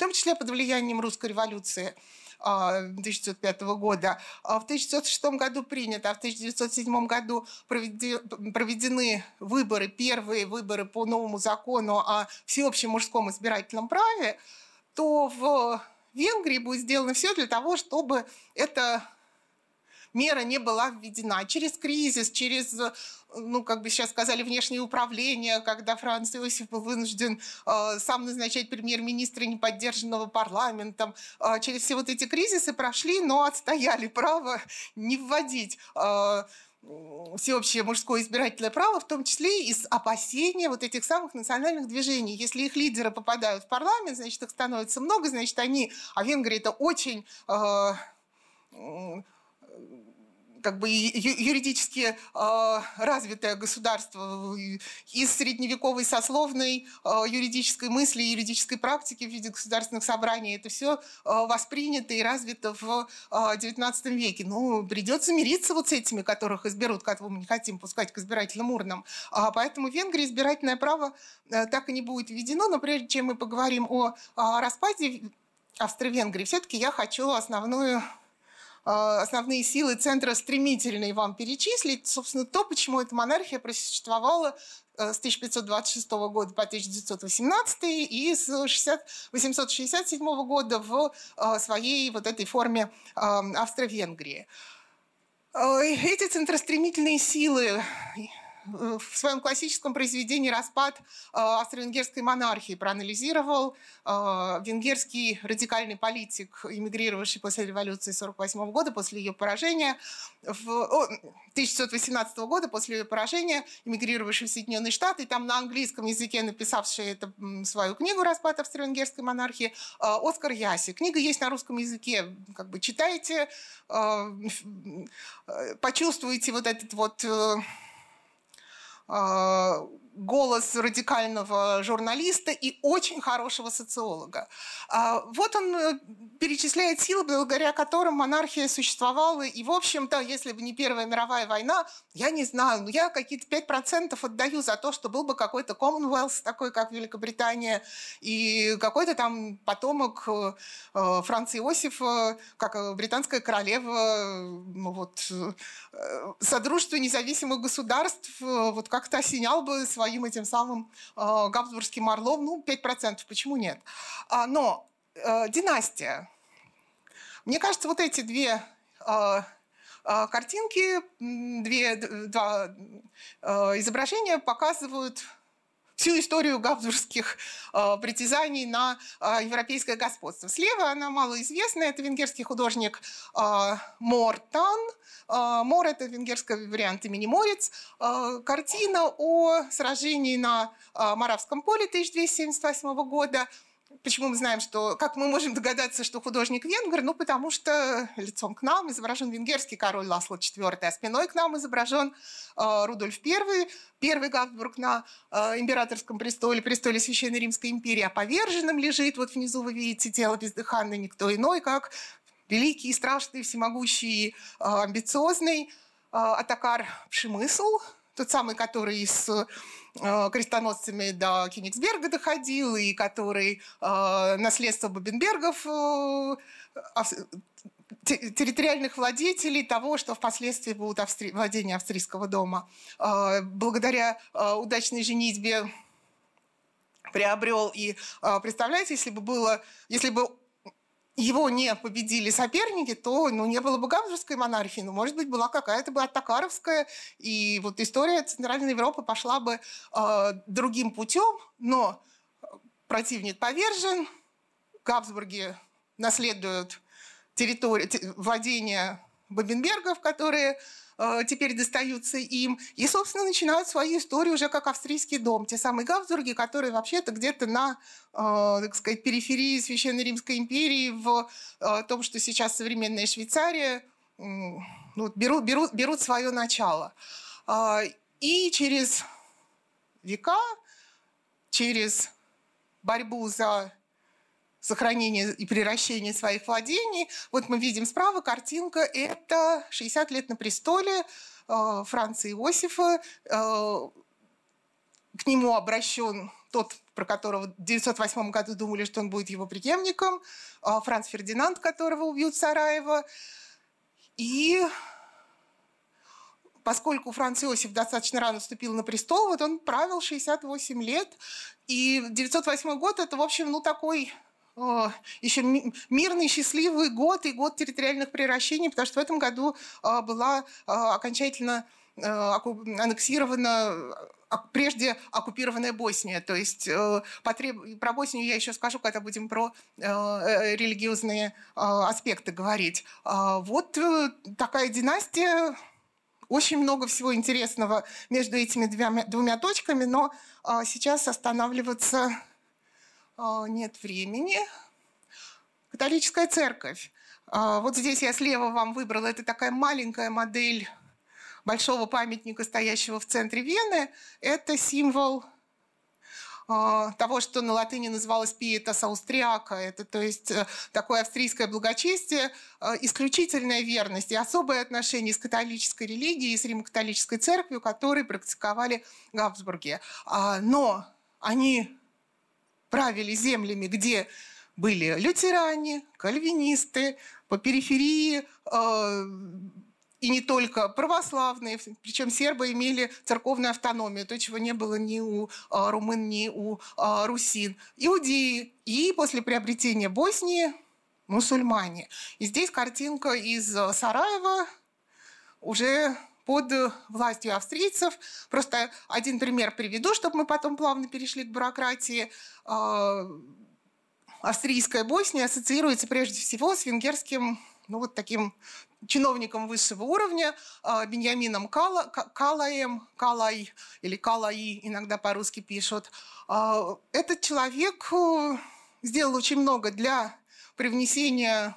том числе под влиянием русской революции 1905 года. В 1906 году принято, а в 1907 году проведены выборы, первые выборы по новому закону о всеобщем мужском избирательном праве, то в Венгрии будет сделано все для того, чтобы эта мера не была введена. Через кризис, через, ну, как бы сейчас сказали, внешнее управление, когда Франц Иосиф был вынужден э, сам назначать премьер-министра неподдержанного парламентом. Э, через все вот эти кризисы прошли, но отстояли право не вводить э, всеобщее мужское избирательное право, в том числе из опасения вот этих самых национальных движений. Если их лидеры попадают в парламент, значит, их становится много, значит, они, а Венгрия это очень э, как бы юридически э, развитое государство из средневековой сословной э, юридической мысли, юридической практики в виде государственных собраний. Это все э, воспринято и развито в XIX веке. Ну, придется мириться вот с этими, которых изберут, кого мы не хотим пускать к избирательным урнам. А поэтому в Венгрии избирательное право так и не будет введено. Но прежде чем мы поговорим о, о распаде Австро-Венгрии, все-таки я хочу основную а, основные силы центра стремительные вам перечислить. Собственно, то, почему эта монархия просуществовала э, с 1526 года по 1918 и с 867 года в э, своей вот этой форме э, Австро-Венгрии. Эти центростремительные силы в своем классическом произведении «Распад э, австро-венгерской монархии» проанализировал э, венгерский радикальный политик, эмигрировавший после революции 1948 года, после ее поражения, в, о, 1918 года, после ее поражения, эмигрировавший в Соединенные Штаты, и там на английском языке написавший это, свою книгу «Распад австро-венгерской монархии» э, Оскар Яси. Книга есть на русском языке, как бы читайте, почувствуйте вот этот вот uh, голос радикального журналиста и очень хорошего социолога. А, вот он э, перечисляет силы, благодаря которым монархия существовала. И, в общем-то, если бы не Первая мировая война, я не знаю, но я какие-то 5% отдаю за то, что был бы какой-то Commonwealth, такой как Великобритания, и какой-то там потомок э, э, Франца Иосифа, как британская королева, ну вот, Содружество независимых государств, вот как-то осенял бы свои своим этим самым э, Габсбургским орлом, ну, 5%, почему нет? А, но э, династия. Мне кажется, вот эти две э, картинки, две, два изображения показывают всю историю габсбургских э, притязаний на э, европейское господство. Слева она малоизвестная, это венгерский художник э, Мортан. Э, Мор – это венгерский вариант имени Морец. Э, картина о сражении на э, Моравском поле 1278 года – Почему мы знаем, что... Как мы можем догадаться, что художник венгер? Ну, потому что лицом к нам изображен венгерский король Ласло IV, а спиной к нам изображен э, Рудольф I, первый Габсбург на э, императорском престоле, престоле Священной Римской империи, а поверженным лежит, вот внизу вы видите тело бездыханное, никто иной, как великий, страшный, всемогущий, э, амбициозный э, Атакар Пшемысл, тот самый, который с Э, крестоносцами до Кенигсберга доходил, и который э, наследство Бабенбергов э, территориальных владетелей того, что впоследствии будут австри... владения австрийского дома. Благодаря удачной женитьбе приобрел. И представляете, если бы было, если бы его не победили соперники, то ну, не было бы Габсбургской монархии, но, может быть, была какая-то бы Оттокаровская, и вот история Центральной Европы пошла бы э, другим путем, но противник повержен, Габсбурги наследуют территорию, владения Бабенбергов, которые теперь достаются им. И, собственно, начинают свою историю уже как австрийский дом. Те самые Габсбурги, которые вообще-то где-то на, э, так сказать, периферии Священной Римской империи, в э, том, что сейчас современная Швейцария, ну, берут, берут, берут свое начало. И через века, через борьбу за сохранение и превращение своих владений. Вот мы видим справа картинка, это 60 лет на престоле э, Франца Иосифа. Э, к нему обращен тот, про которого в 1908 году думали, что он будет его преемником, а, Франц Фердинанд, которого убьют Сараева. И поскольку Франц Иосиф достаточно рано вступил на престол, вот он правил 68 лет, и 908 год – это, в общем, ну, такой еще мирный, счастливый год и год территориальных превращений, потому что в этом году а, была а, окончательно аннексирована прежде оккупированная Босния. То есть э, потреб... про Боснию я еще скажу, когда будем про э, э, религиозные аспекты говорить. А вот такая династия, очень много всего интересного между этими двумя, двумя точками, но сейчас останавливаться нет времени. Католическая церковь. Вот здесь я слева вам выбрала, это такая маленькая модель большого памятника, стоящего в центре Вены, это символ а, того, что на латыни называлось «пиетас аустриака». Это, то есть, э, такое австрийское благочестие, э, исключительная верность и особое отношение с католической религией, с римо-католической церковью, которые практиковали Габсбурги. А, но они правили землями, где были лютеране, кальвинисты, по периферии э, и не только православные, причем сербы имели церковную автономию, то, чего не было ни у а, румын, ни у а, русин. Иудеи и после приобретения Боснии мусульмане. И здесь картинка из Сараева уже под властью австрийцев. Просто один пример приведу, чтобы мы потом плавно перешли к бюрократии. А, австрийская Босния ассоциируется прежде всего с венгерским ну, вот таким чиновником высшего уровня а, Беньямином Кала, Калаем, Калай или Калаи, иногда по-русски пишут. А, этот человек э, сделал очень много для привнесения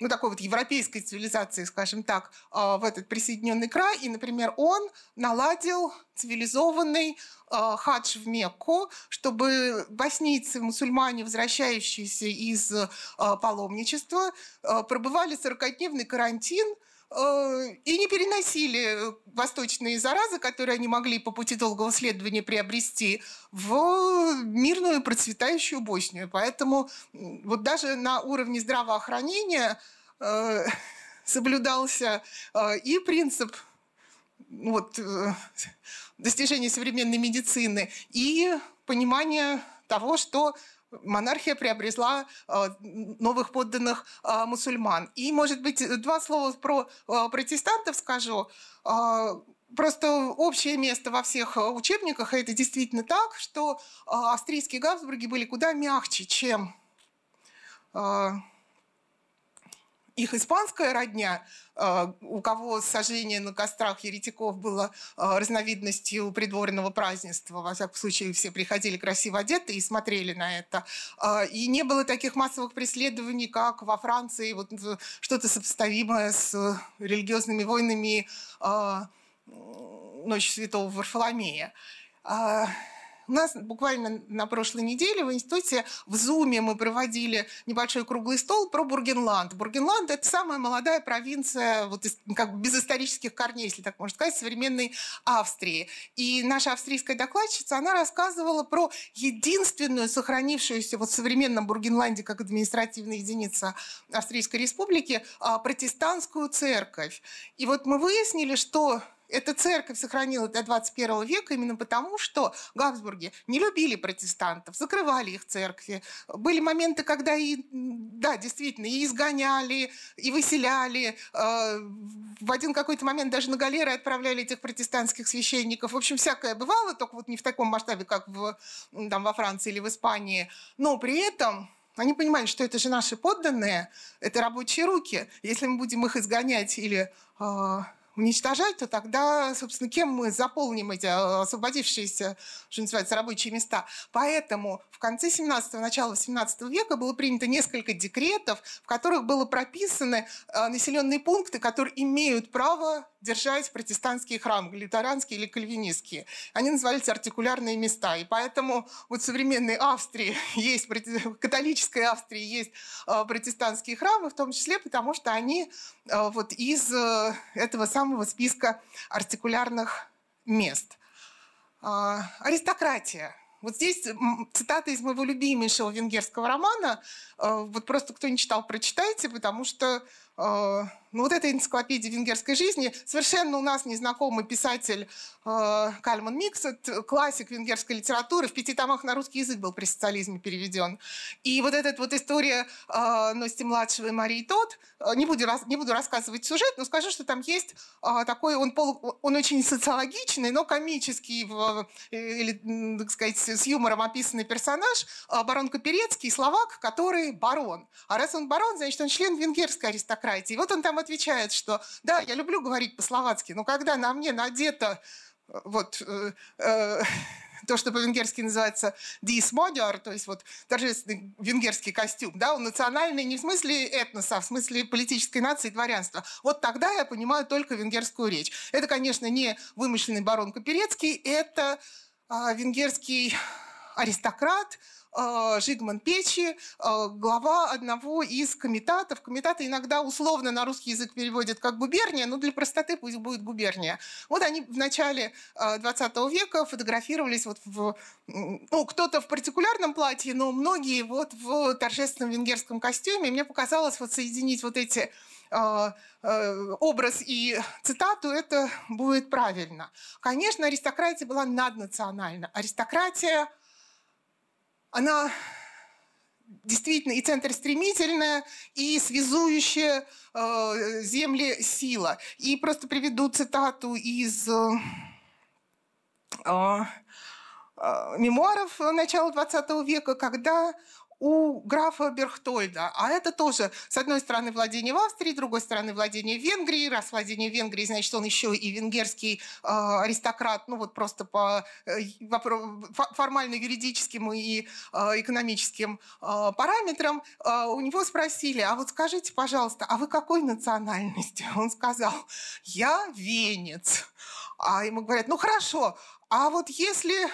ну, такой вот европейской цивилизации, скажем так, а, в этот присоединенный край. И, например, он наладил цивилизованный а, хадж в Мекку, чтобы боснийцы, мусульмане, возвращающиеся из а, паломничества, пробывали 40-дневный карантин – и не переносили восточные заразы, которые они могли по пути долгого следования приобрести, в мирную процветающую Боснию. Поэтому вот даже на уровне здравоохранения э, *laughs* соблюдался э, и принцип вот, э, достижения современной медицины, и понимание того, что монархия приобрела э, новых подданных э, мусульман. И, может быть, два слова про э, протестантов скажу. Просто общее место во всех учебниках, это действительно так, что австрийские Габсбурги были куда мягче, чем их испанская родня, э, у кого сожжение на кострах еретиков было э, разновидностью придворного празднества. Во всяком случае, все приходили красиво одеты и смотрели на это. Э, и не было таких массовых преследований, как во Франции, вот что-то сопоставимое с религиозными войнами Ночи Святого Варфоломея. У нас буквально на прошлой неделе в институте в Зуме мы проводили небольшой круглый стол про Бургенланд. Бургенланд – это самая молодая провинция, вот из, как бы без исторических корней, если так можно сказать, современной Австрии. И наша австрийская докладчица, она рассказывала про единственную сохранившуюся вот в современном Бургенланде как административная единица Австрийской республики а, протестантскую церковь. И вот мы выяснили, что эта церковь сохранилась до 21 века именно потому, что Габсбурги не любили протестантов, закрывали их церкви. Были моменты, когда и, да, действительно, и изгоняли, и выселяли. Э, в один какой-то момент даже на галеры отправляли этих протестантских священников. В общем, всякое бывало, только вот не в таком масштабе, как в, там, во Франции или в Испании. Но при этом они понимали, что это же наши подданные, это рабочие руки. Если мы будем их изгонять или э, уничтожать, то тогда, собственно, кем мы заполним эти э, освободившиеся, что называется, рабочие места. Поэтому в конце 17-го, начало 17 века было принято несколько декретов, в которых было прописаны э, населенные пункты, которые имеют право держать протестантские храмы, лютеранские или кальвинистские. Они назывались артикулярные места. И поэтому вот в современной Австрии *laughs* есть, католической Австрии есть э, протестантские храмы, в том числе потому, что они вот из этого самого списка артикулярных мест. А, аристократия. Вот здесь цитата из моего любимейшего венгерского романа. Э, вот просто кто не читал, прочитайте, потому что э, ну, вот эта энциклопедия венгерской жизни, совершенно у нас незнакомый писатель э, Кальман Миксет, классик венгерской литературы, в пяти томах на русский язык был при социализме переведен. И вот эта вот история э, Ности-младшего и Марии Тот, э, не, буду, не буду рассказывать сюжет, но скажу, что там есть э, такой, он, пол, он очень социологичный, но комический, в, э, или, так сказать, с юмором описанный персонаж, э, барон Каперецкий, словак, который барон. А раз он барон, значит, он член венгерской аристократии. И вот он там отвечает, что да, я люблю говорить по-словацки, но когда на мне надето э, вот э, э, *laughs* то, что по-венгерски называется «дисмодиар», то есть вот торжественный венгерский костюм, да, он национальный не в смысле этноса, а в смысле политической нации и дворянства. Вот тогда я понимаю только венгерскую речь. Это, конечно, не вымышленный барон Каперецкий, это э, венгерский аристократ, Э, Жигман Печи, э, глава одного из комитатов. Комитаты иногда условно на русский язык переводят как губерния, но для простоты пусть будет губерния. Вот они в начале 20 э, века фотографировались вот в, ну, кто-то в партикулярном платье, но многие вот в торжественном венгерском костюме. Мне показалось вот соединить вот эти образ и цитату, это будет правильно. Конечно, аристократия была наднациональна. Аристократия – она действительно и центр стремительная, и связующая э, земли сила. И просто приведу цитату из э, э, мемуаров начала XX века, когда у графа Берхтольда. А это тоже, с одной стороны, владение в Австрии, с другой стороны, владение в Венгрии. Раз владение в Венгрии, значит, он еще и венгерский э, аристократ, ну вот просто по э, формально юридическим и э, экономическим э, параметрам. Э, у него спросили, а вот скажите, пожалуйста, а вы какой национальности? *laughs* Он сказал, я венец. А ему говорят, ну хорошо, а вот если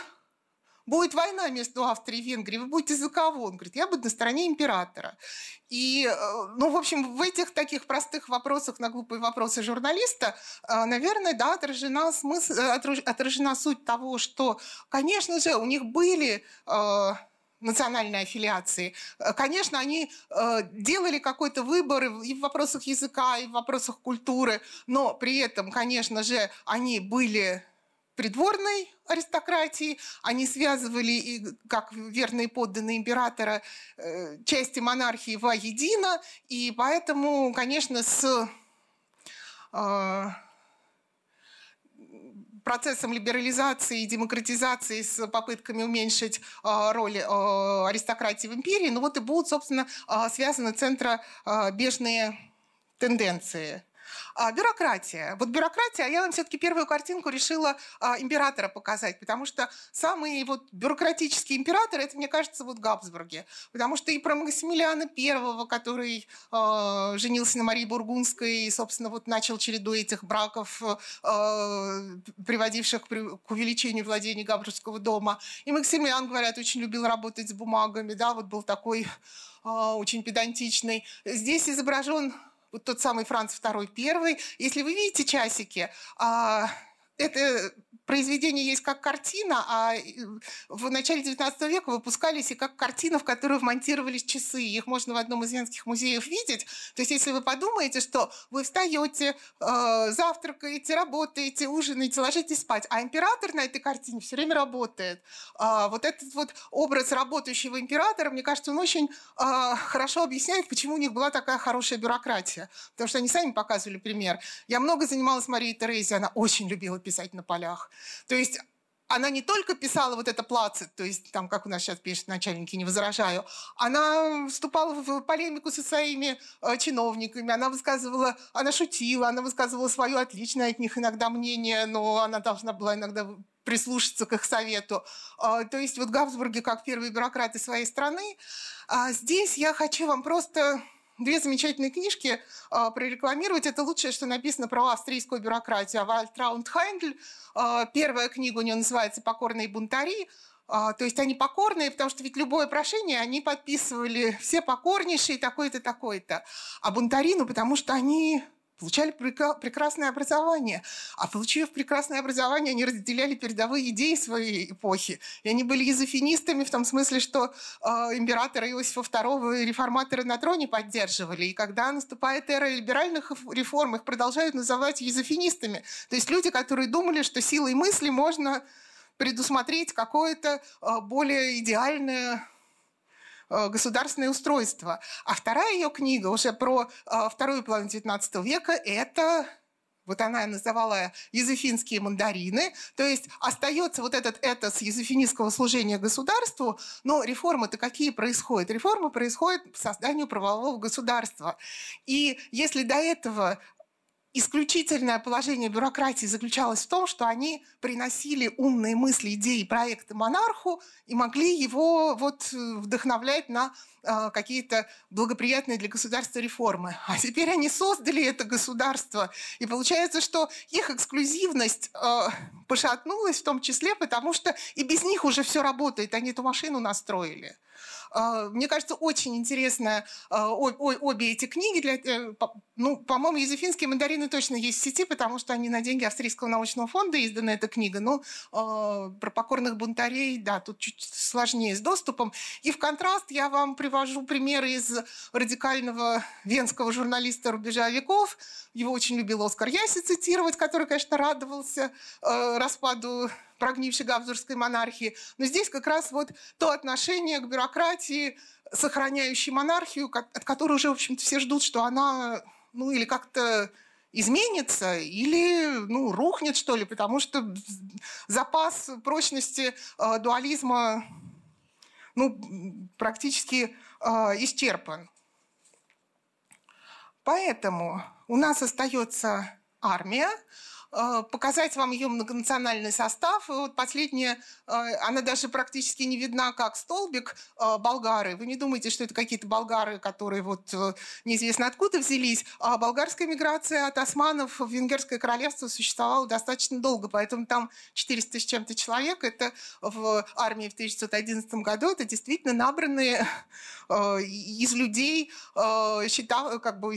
будет война между Австрией и Венгрией, вы будете за кого? Он говорит, я буду на стороне императора. И, э, ну, в общем, в этих таких простых вопросах на глупые вопросы журналиста, э, наверное, да, отражена, смысл, э, отражена суть того, что, конечно же, у них были национальной аффилиации. Конечно, они делали какой-то выбор и в вопросах языка, и в вопросах культуры, но при этом, конечно же, они были придворной аристократии, они связывали, как верные подданные императора, э, части монархии воедино, и поэтому, конечно, с э, процессом либерализации и демократизации, с попытками уменьшить э, роль аристократии в империи, ну вот и будут, собственно, связаны центробежные тенденции. А, бюрократия. Вот бюрократия, а я вам все-таки первую картинку решила а, императора показать, потому что самый вот бюрократический император, это, мне кажется, вот Габсбурги. Потому что и про Максимилиана Первого, который а, женился на Марии Бургундской и, собственно, вот начал череду этих браков, а, приводивших к увеличению владений Габсбургского дома. И Максимилиан, говорят, очень любил работать с бумагами, да, вот был такой а, очень педантичный. Здесь изображен вот тот самый Франц II первый. Если вы видите часики, а, это произведение есть как картина, а в начале XIX века выпускались и как картина, в которую вмонтировались часы. Их можно в одном из венских музеев видеть. То есть если вы подумаете, что вы встаете, э, завтракаете, работаете, ужинаете, ложитесь спать, а император на этой картине все время работает. Э, вот этот вот образ работающего императора, мне кажется, он очень э, хорошо объясняет, почему у них была такая хорошая бюрократия. Потому что они сами показывали пример. Я много занималась Марией Терезией, она очень любила писать на полях. То есть она не только писала вот это плацет, то есть там, как у нас сейчас пишут начальники, не возражаю, она вступала в полемику со своими э, чиновниками, она высказывала, она шутила, она высказывала свое отличное от них иногда мнение, но она должна была иногда прислушаться к их совету. Э, то есть вот Габсбурги, как первые бюрократы своей страны, а здесь я хочу вам просто две замечательные книжки э, прорекламировать. Это лучшее, что написано про австрийскую бюрократию. Вальтрауд Хайндль. Э, первая книга у нее называется «Покорные бунтари». То есть они покорные, потому что ведь любое прошение они подписывали все покорнейшие, такой-то, такой-то. А бунтари, ну потому что они получали прекрасное образование. А получив прекрасное образование, они разделяли передовые идеи своей эпохи. И они были езофинистами в том смысле, что э, императора Иосифа II реформаторы на троне поддерживали. И когда наступает эра либеральных реформ, их продолжают называть езофинистами. То есть люди, которые думали, что силой мысли можно предусмотреть какое-то э, более идеальное государственное устройство. А вторая ее книга уже про э, вторую половину XIX века – это вот она называла езефинские мандарины, то есть остается вот этот этос езефинистского служения государству, но реформы-то какие происходят? Реформы происходят по созданию правового государства. И если до этого исключительное положение бюрократии заключалось в том, что они приносили умные мысли, идеи, проекты монарху и могли его вот э, вдохновлять на э, какие-то благоприятные для государства реформы. А теперь они создали это государство. И получается, что их эксклюзивность э, пошатнулась в том числе, потому что и без них уже все работает. Они эту машину настроили. А, мне кажется, очень интересно а, обе эти книги. Для, э, ну, по-моему, «Езефинские мандарины» точно есть в сети, потому что они на деньги Австрийского научного фонда издана эта книга. Но а, про покорных бунтарей, да, тут чуть сложнее с доступом. И в контраст я вам привожу примеры из радикального венского журналиста рубежа веков. Его очень любил Оскар Яси цитировать, который, конечно, радовался распаду прогнившей габсбургской монархии. Но здесь как раз вот то отношение к бюрократии, сохраняющей монархию, от которой уже, в общем-то, все ждут, что она, ну, или как-то изменится или ну, рухнет, что ли, потому что запас прочности э, дуализма ну, практически э, исчерпан. Поэтому у нас остается армия, показать вам ее многонациональный состав. И вот последняя, э, она даже практически не видна, как столбик э, болгары. Вы не думайте, что это какие-то болгары, которые вот неизвестно откуда взялись. А болгарская миграция от османов в Венгерское королевство существовала достаточно долго, поэтому там 400 с чем-то человек. Это в армии в 1911 году. Это действительно набранные из людей, считал, как бы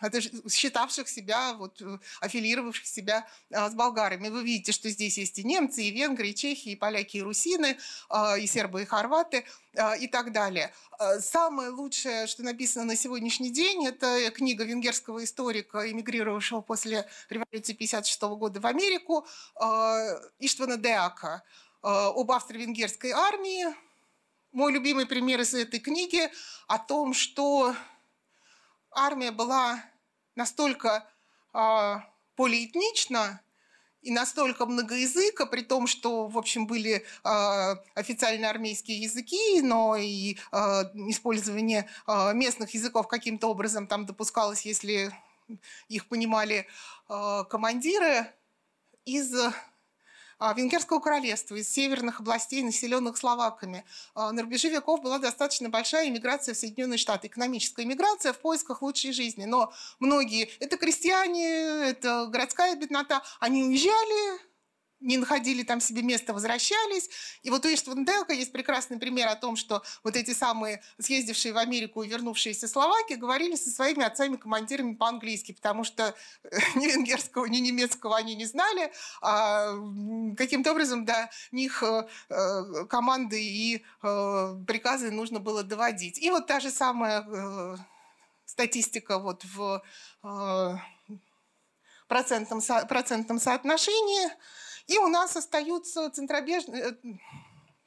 это считавших себя, вот, э, аффилировавших себя а, с болгарами. Вы видите, что здесь есть и немцы, и венгры, и чехи, и поляки, и русины, а, и сербы, и хорваты, а, и так далее. Самое лучшее, что написано на сегодняшний день, это книга венгерского историка, эмигрировавшего после революции 1956 года в Америку, Иштвана Деака об австро-венгерской армии. Мой любимый пример из этой книги о том, что армия была настолько э, полиэтнична и настолько многоязыка, при том, что, в общем, были э, официальные армейские языки, но и э, использование э, местных языков каким-то образом там допускалось, если их понимали э, командиры из а, Венгерского королевства, из северных областей, населенных словаками. А, на рубеже веков была достаточно большая иммиграция в Соединенные Штаты, экономическая иммиграция в поисках лучшей жизни. Но многие, это крестьяне, это городская беднота, они уезжали, не находили там себе места, возвращались. И вот у Иштван Делка есть прекрасный пример о том, что вот эти самые съездившие в Америку и вернувшиеся словаки говорили со своими отцами-командирами по-английски, потому что э, *laughs* ни венгерского, ни немецкого они не знали, а каким-то образом до них э, э, команды и приказы нужно было доводить. И вот та же самая статистика вот в процентном, процентном соотношении – и у нас остаются центробежные, э,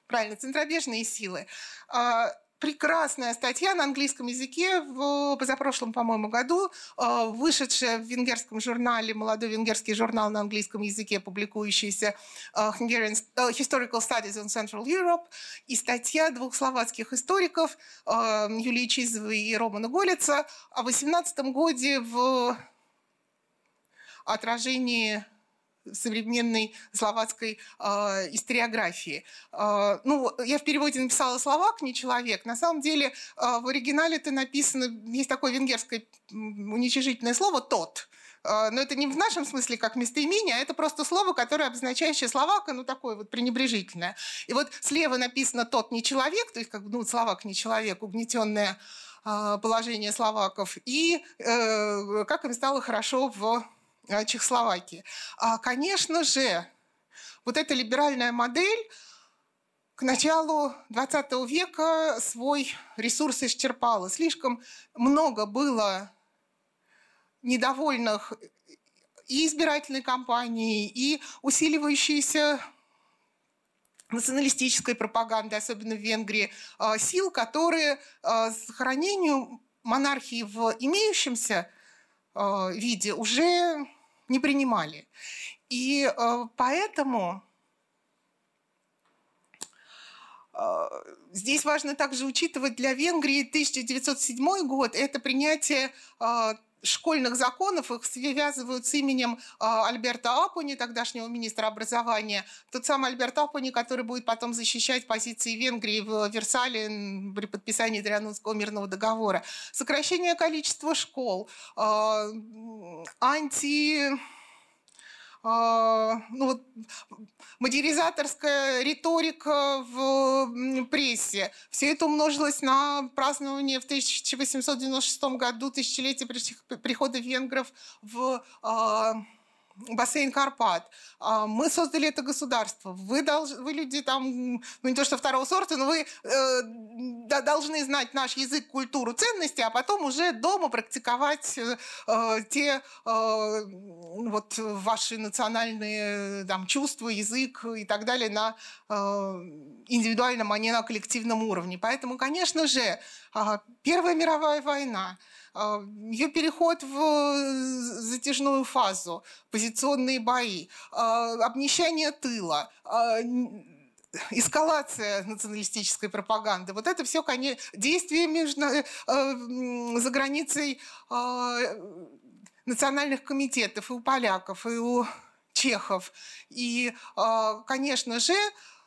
правильно, центробежные силы. А, прекрасная статья на английском языке в позапрошлом, по-моему, году, а, вышедшая в венгерском журнале, молодой венгерский журнал на английском языке, публикующийся а, Historical Studies on Central Europe, и статья двух словацких историков Юлии Чизовой и Романа Голица о 18 годе в отражении современной словацкой э, историографии. Э, ну, я в переводе написала «словак», не «человек». На самом деле э, в оригинале это написано, есть такое венгерское уничижительное слово «тот». Но это не в нашем смысле как местоимение, а это просто слово, которое обозначающее словака, ну такое вот пренебрежительное. И вот слева написано «тот не человек», то есть как ну, словак не человек, угнетенная положение словаков и как им стало хорошо в Чехословакии. Конечно же, вот эта либеральная модель к началу XX века свой ресурс исчерпала. Слишком много было недовольных и избирательной кампании, и усиливающейся националистической пропаганды, особенно в Венгрии, а, сил, которые а, сохранению монархии в имеющемся а, виде уже не принимали. И поэтому здесь важно также учитывать для Венгрии 1907 год – это принятие школьных законов, их связывают с именем а, Альберта Апуни, тогдашнего министра образования. Тот самый Альберт Апуни, который будет потом защищать позиции Венгрии в Версале при подписании Трианонского мирного договора. Сокращение количества школ, а, анти ну, вот, риторика в прессе. Все это умножилось на празднование в 1896 году тысячелетия прихода венгров в а, бассейн Карпат. А, мы создали это государство. Вы, долж, вы люди там, ну не то что второго сорта, но вы э, должны знать наш язык, культуру, ценности, а потом уже дома практиковать э, э те э, вот ваши национальные там, чувства, язык и так далее на э, индивидуальном, а не на коллективном уровне. Поэтому, конечно же, э, Первая мировая война – а, ее переход в э, затяжную фазу, позиционные бои, а, обнищание тыла, а, эскалация националистической пропаганды. Вот это все конечно, действия между, э, за границей национальных комитетов и у поляков, и у чехов. И, конечно же, Э,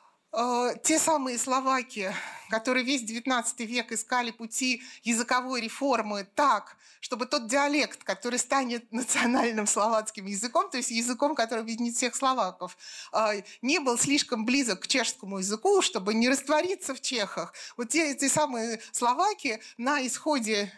те самые словаки, которые весь XIX век искали пути языковой реформы так, чтобы тот диалект, который станет национальным словацким языком, то есть языком, который объединит всех словаков, э, не был слишком близок к чешскому языку, чтобы не раствориться в чехах. Вот те, те самые словаки на исходе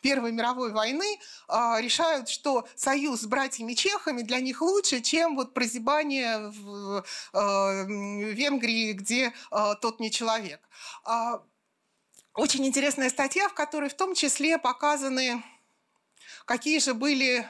Первой мировой войны а, решают, что союз с братьями чехами для них лучше, чем вот прозябание в а, Венгрии, где а, тот не человек. Очень интересная статья, в которой в том числе показаны, какие же были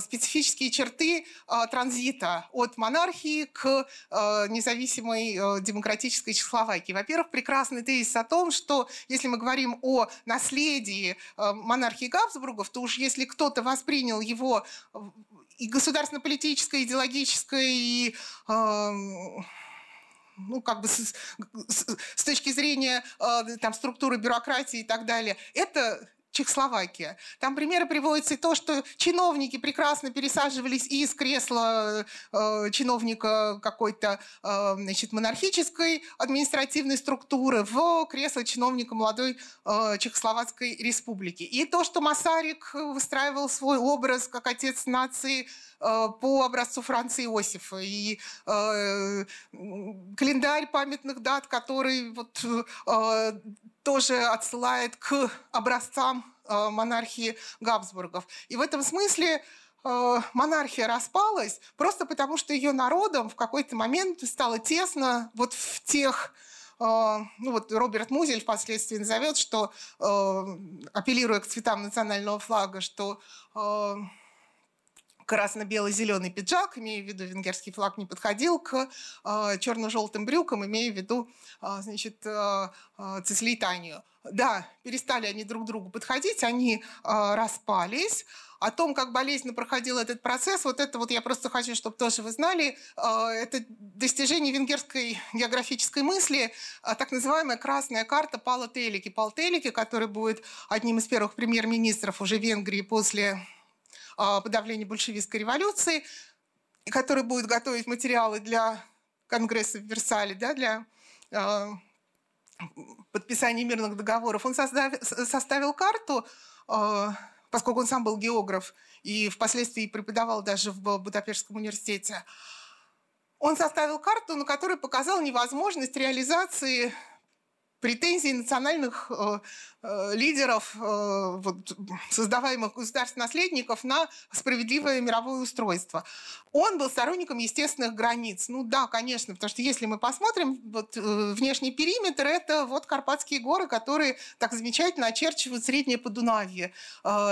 специфические черты а, транзита от монархии к а, независимой демократической Чехословакии. Во-первых, прекрасный тезис о том, что если мы говорим о наследии монархии Габсбургов, то уж если кто-то воспринял его и государственно-политическое, идеологическое, и ну, как бы с, с, с точки зрения э, там, структуры бюрократии и так далее, это Чехословакия. Там примеры приводятся и то, что чиновники прекрасно пересаживались из кресла э, чиновника какой-то э, значит, монархической административной структуры в кресло чиновника молодой э, Чехословацкой республики. И то, что Масарик выстраивал свой образ как отец нации э, по образцу Франца Иосифа. И э, календарь памятных дат, который вот, э, тоже отсылает к образцам э, монархии Габсбургов. И в этом смысле э, монархия распалась просто потому, что ее народом в какой-то момент стало тесно вот в тех э, ну вот Роберт Музель впоследствии назовет, что, апеллируя к цветам национального флага, что красно-бело-зеленый пиджак, имея в виду венгерский флаг, не подходил к э, черно-желтым брюкам, имея в виду э, значит, э, э, цислейтанию. Да, перестали они друг другу подходить, они э, распались. О том, как болезненно проходил этот процесс, вот это вот я просто хочу, чтобы тоже вы знали, э, это достижение венгерской географической мысли, э, так называемая красная карта Пала Телики. Пал Телики, который будет одним из первых премьер-министров уже Венгрии после а, подавления большевистской революции, который будет готовить материалы для Конгресса в Версале, да, для а, подписания мирных договоров. Он составил карту, а, поскольку он сам был географ и впоследствии преподавал даже в Будапештском университете. Он составил карту, на которой показал невозможность реализации претензий национальных э, э, лидеров, э, вот, создаваемых государств-наследников на справедливое мировое устройство. Он был сторонником естественных границ. Ну да, конечно, потому что если мы посмотрим, вот, внешний периметр – это вот Карпатские горы, которые так замечательно очерчивают Среднее Подунавье.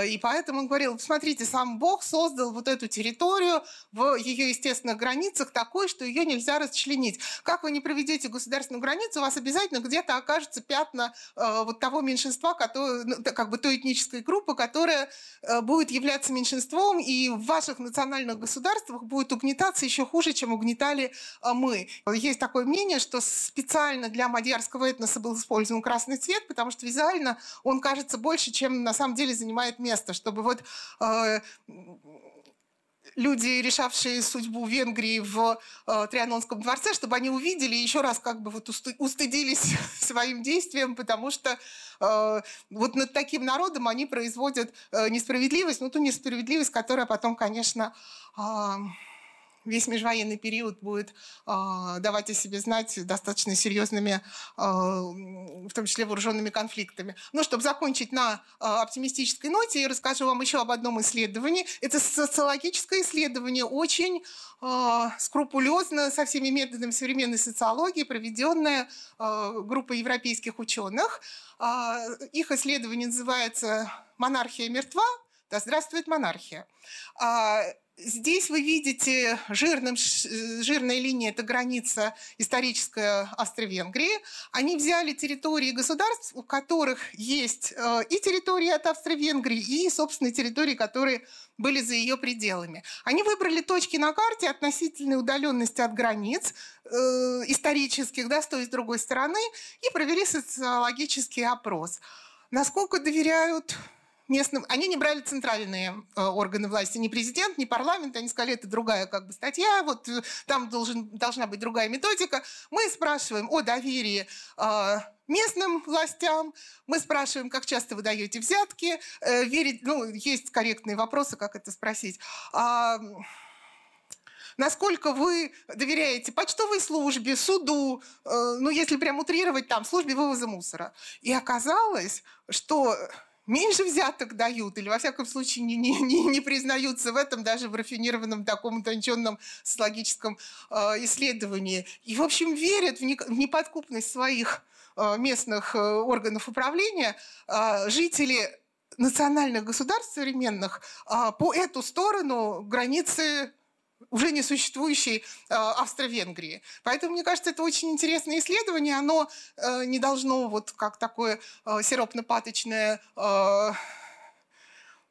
И поэтому он говорил, смотрите, сам Бог создал вот эту территорию в ее естественных границах такой, что ее нельзя расчленить. Как вы не проведете государственную границу, у вас обязательно где-то окажется кажется, пятна э, вот того меньшинства, которое, ну, как бы той этнической группы, которая э, будет являться меньшинством, и в ваших национальных государствах будет угнетаться еще хуже, чем угнетали э, мы. Есть такое мнение, что специально для мадьярского этноса был использован красный цвет, потому что визуально он кажется больше, чем на самом деле занимает место, чтобы вот э, люди, решавшие судьбу Венгрии в э, Трианонском дворце, чтобы они увидели и еще раз как бы вот устыдились *laughs* своим действием, потому что э, вот над таким народом они производят э, несправедливость, ну ту несправедливость, которая потом, конечно, э, весь межвоенный период будет э, давать о себе знать достаточно серьезными, э, в том числе вооруженными конфликтами. Но чтобы закончить на э, оптимистической ноте, я расскажу вам еще об одном исследовании. Это социологическое исследование, очень скрупулезно, со всеми методами современной социологии, проведенное группой европейских ученых. Их исследование называется «Монархия мертва», да здравствует монархия. Здесь вы видите жирным, жирная линия – это граница историческая Австро-Венгрии. Они взяли территории государств, у которых есть э, и территории от Австро-Венгрии, и, собственно, территории, которые были за ее пределами. Они выбрали точки на карте относительной удаленности от границ э, исторических, да, с той и с другой стороны, и провели социологический опрос. Насколько доверяют местным, они не брали центральные э, органы власти, ни президент, ни парламент, они сказали, это другая как бы статья, вот э, там должен, должна быть другая методика. Мы спрашиваем о доверии э, местным властям, мы спрашиваем, как часто вы даете взятки, верить, ну, есть корректные вопросы, как это спросить. А, насколько вы доверяете почтовой службе, суду, ну, если прям утрировать, там, службе вывоза мусора. И оказалось, что меньше взяток дают, или во всяком случае не, не, не, не признаются в этом даже в рафинированном таком утонченном социологическом э, исследовании. И, в общем, верят в, не, в неподкупность своих э, местных э, органов управления. Э, жители национальных государств современных э, по эту сторону границы уже не существующей э, Австро-Венгрии. Поэтому, мне кажется, это очень интересное исследование. Оно э, не должно вот как такое э, сиропно-паточное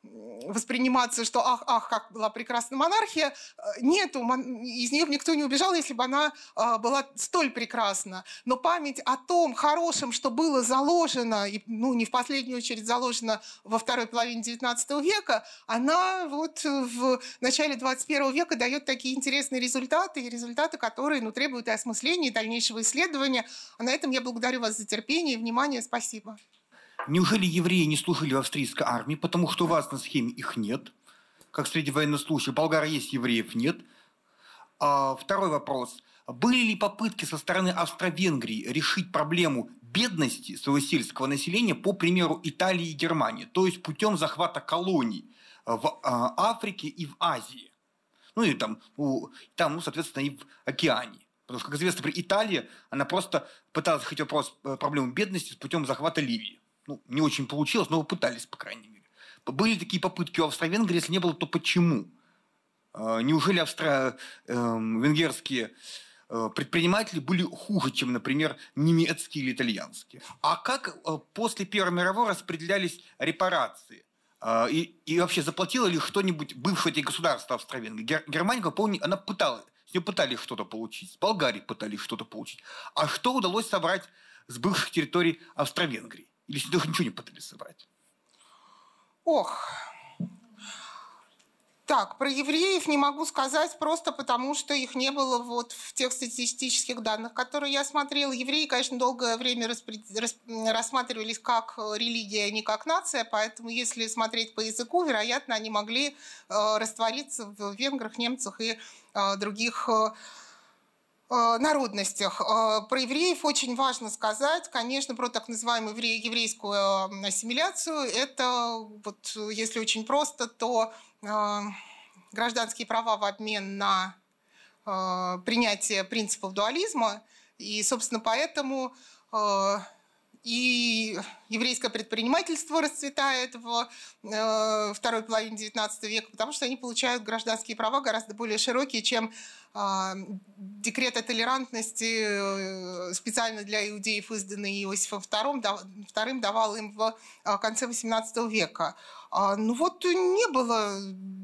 восприниматься, что ах, ах, как была прекрасна монархия. Э, нету, из нее никто не убежал, если бы она а, была столь прекрасна. Но память о том хорошем, что было заложено, и, ну, не в последнюю очередь заложено во второй половине XIX века, она вот в начале 21 века дает такие интересные результаты, и результаты, которые ну, требуют и осмысления, и дальнейшего исследования. А на этом я благодарю вас за терпение и внимание. Спасибо. Неужели евреи не служили в австрийской армии, потому что у вас на схеме их нет? Как среди военнослужащих. Болгара есть, евреев нет. А, второй вопрос. Были ли попытки со стороны Австро-Венгрии решить проблему бедности своего сельского населения по примеру Италии и Германии, то есть путем захвата колоний в а, Африке и в Азии? Ну и там, там ну, соответственно, и в океане. Потому что, как известно, Италия, она просто пыталась решить вопрос э, проблемы бедности путем захвата Ливии ну, не очень получилось, но пытались, по крайней мере. Были такие попытки у Австро-Венгрии, если не было, то почему? А, неужели австро-венгерские э, предприниматели были хуже, чем, например, немецкие или итальянские? А как э, после Первой мировой распределялись репарации? А, и, и вообще заплатило ли что-нибудь бывшее эти государства Австро-Венгрии? Германия, помню, она пыталась, с нее пытались что-то получить, с Болгарией пытались что-то получить. А что удалось собрать с бывших территорий Австро-Венгрии? Или даже ничего не пытались собрать? Ох, так, про евреев не могу сказать просто потому, что их не было вот в тех статистических данных, которые я смотрела. Евреи, конечно, долгое время распри... рассматривались как религия, а не как нация, поэтому если смотреть по языку, вероятно, они могли э, раствориться в венграх, немцах и э, других э, народностях. Про евреев очень важно сказать, конечно, про так называемую еврейскую ассимиляцию. Это, вот, если очень просто, то гражданские права в обмен на принятие принципов дуализма. И, собственно, поэтому и еврейское предпринимательство расцветает в э, второй половине XIX века, потому что они получают гражданские права гораздо более широкие, чем э, декрет о толерантности э, специально для иудеев, изданный Иосифом II, давал им в э, конце XVIII века. А, ну вот не было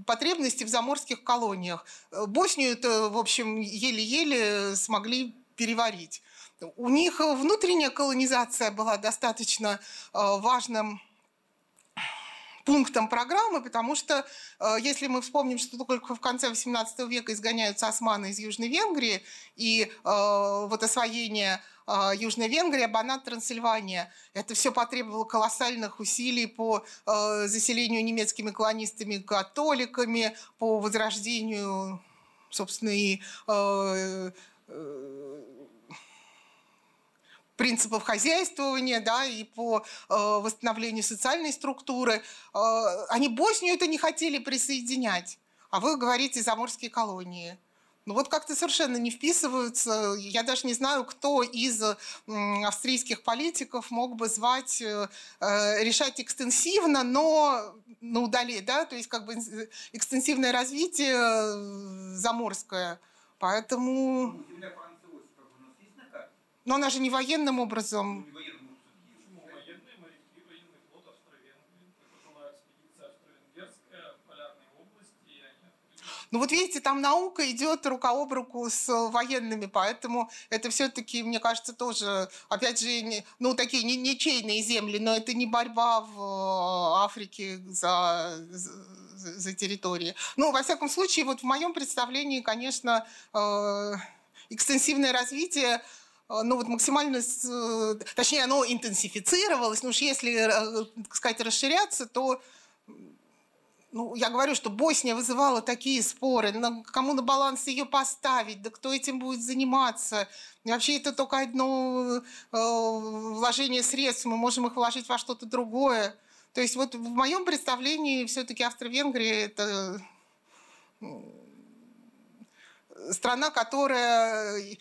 потребности в заморских колониях. Боснию-то, в общем, еле-еле смогли переварить. У них внутренняя колонизация была достаточно э, важным пунктом программы, потому что э, если мы вспомним, что только в конце XVIII века изгоняются османы из Южной Венгрии, и э, вот освоение Южной Венгрии, Абанат, Трансильвания. Это все потребовало колоссальных усилий по заселению немецкими колонистами католиками, по возрождению, собственно, и принципов хозяйствования, да, и по э, восстановлению социальной структуры. Э, они Боснию это не хотели присоединять, а вы говорите заморские колонии. Ну вот как-то совершенно не вписываются. Я даже не знаю, кто из австрийских политиков мог бы звать, э, э, решать экстенсивно, но на удали, да, то есть как бы экстенсивное развитие э, заморское. Поэтому... Ну, но она же не военным образом. Ну вот видите, там наука идет рука об руку с военными, поэтому это все-таки, мне кажется, тоже, опять же, ну такие ничейные земли, но это не борьба в э, Африке за, за, за территории. Ну, во всяком случае, вот в моем представлении, конечно, э, экстенсивное развитие ну вот максимально, э, точнее, оно интенсифицировалось, ну уж если, э, так сказать, расширяться, то ну, я говорю, что Босния вызывала такие споры, на, кому на баланс ее поставить, да кто этим будет заниматься. И вообще это только одно э, вложение средств, мы можем их вложить во что-то другое. То есть вот в моем представлении все-таки Австро-Венгрия это страна, которая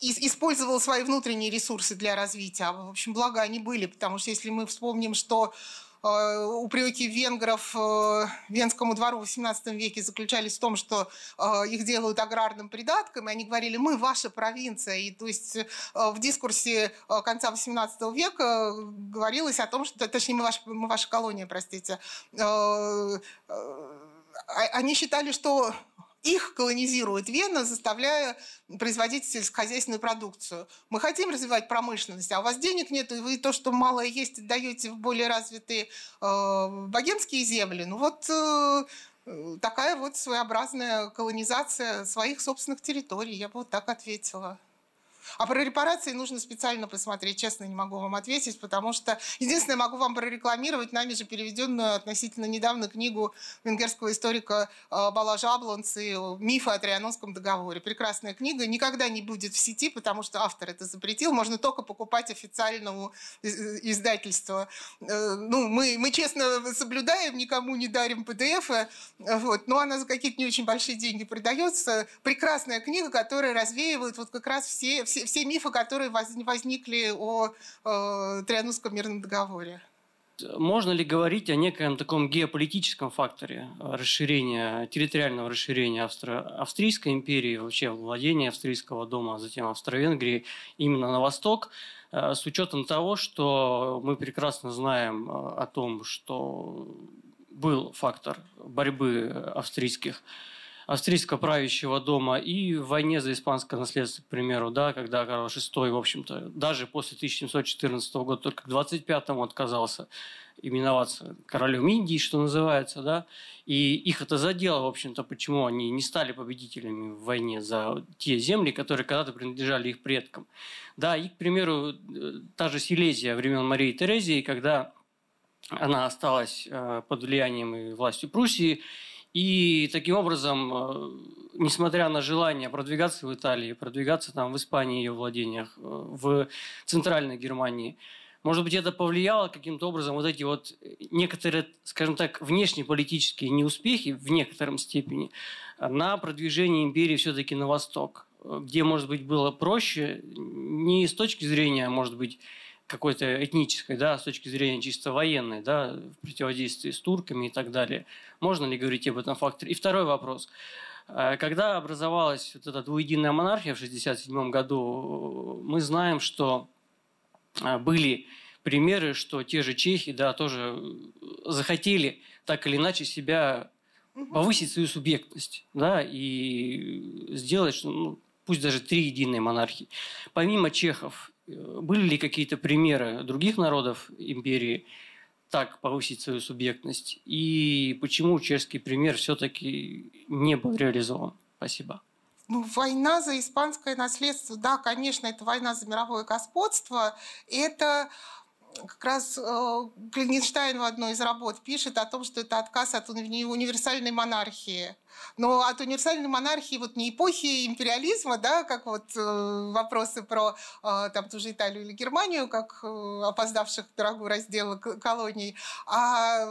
использовал свои внутренние ресурсы для развития. А, в общем, благо они были, потому что если мы вспомним, что э, упреки венгров э, Венскому двору в XVIII веке заключались в том, что э, их делают аграрным придатком, и они говорили, мы ваша провинция. И то есть в дискурсе конца XVIII века говорилось о том, что, точнее, мы ваша, мы ваша колония, простите, они считали, что их колонизирует Вена, заставляя производить сельскохозяйственную продукцию. Мы хотим развивать промышленность, а у вас денег нет, и вы то, что малое есть, отдаете в более развитые э, богемские земли. Ну вот э, такая вот своеобразная колонизация своих собственных территорий, я бы вот так ответила. А про репарации нужно специально посмотреть, честно не могу вам ответить, потому что единственное, могу вам прорекламировать нами же переведенную относительно недавно книгу венгерского историка э, Бала Жаблонцы «Мифы о Трианонском договоре». Прекрасная книга, никогда не будет в сети, потому что автор это запретил, можно только покупать официальному издательства. Э, ну, мы, мы честно соблюдаем, никому не дарим PDF, вот, но она за какие-то не очень большие деньги продается. Прекрасная книга, которая развеивает вот как раз все, все все, все мифы, которые возникли о э, Трианонском мирном договоре. Можно ли говорить о некоем таком геополитическом факторе расширения, территориального расширения Австро- Австрийской империи, вообще владения Австрийского дома, а затем Австро-Венгрии именно на восток, э, с учетом того, что мы прекрасно знаем э, о том, что был фактор борьбы австрийских австрийского правящего дома и в войне за испанское наследство, к примеру, да, когда Карл VI, в общем-то, даже после 1714 года только к 25-му отказался именоваться королем Индии, что называется, да, и их это задело, в общем-то, почему они не стали победителями в войне за те земли, которые когда-то принадлежали их предкам. Да, и, к примеру, та же Силезия времен Марии Терезии, когда она осталась э, под влиянием и властью Пруссии, И таким образом, э, несмотря на желание продвигаться в Италии, продвигаться там в Испании, ее владениях, э, в центральной Германии, может быть, это повлияло каким-то образом вот эти вот некоторые, скажем так, внешнеполитические неуспехи в некотором степени на продвижение империи все-таки на восток, где, может быть, было проще не с точки зрения, может быть, какой-то этнической, да, с точки зрения чисто военной, да, в противодействии с турками и так далее. Можно ли говорить об этом факторе? И второй вопрос. Э, когда образовалась вот эта двуединая монархия в 1967 году, мы знаем, что э, были примеры, что те же чехи, да, тоже захотели так или иначе себя повысить свою субъектность, да, и сделать, ну, пусть даже три единые монархии. Помимо чехов были ли какие-то примеры других народов империи так повысить свою субъектность? И почему чешский пример все-таки не был реализован? Спасибо. Ну, война за испанское наследство, да, конечно, это война за мировое господство. Это как раз э, Клиненштайн в одной из работ пишет о том, что это отказ от универсальной монархии. Но от универсальной монархии вот не эпохи империализма, да, как вот э, вопросы про э, там ту же Италию или Германию, как э, опоздавших в дорогую раздел колоний, а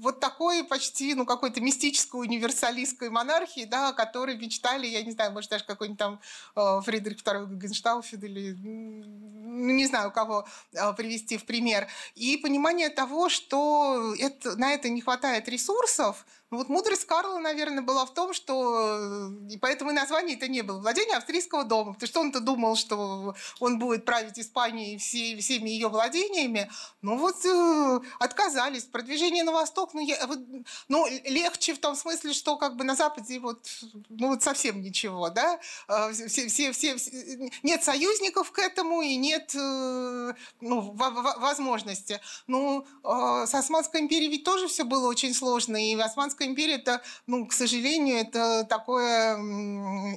вот такой почти, ну, какой-то мистической универсалистской монархии, да, о которой мечтали, я не знаю, может, даже какой-нибудь там э, Фридрих II Гагенштауфен или, ну, не знаю, кого э, привести в пример. И понимание того, что это, на это не хватает ресурсов, ну вот мудрость Карла, наверное, была в том, что... И поэтому и название это не было. Владение австрийского дома. Потому что он-то думал, что он будет править Испанией все, всеми ее владениями. Ну вот э, отказались. Продвижение на восток, ну, я, вот, ну, легче в том смысле, что как бы на Западе вот, ну, вот совсем ничего, да? Э, все, все, все, все, нет союзников к этому и нет э, ну, возможности. Ну, э, с Османской империей ведь тоже все было очень сложно. И Османская Османская империя это, ну, к сожалению, это такое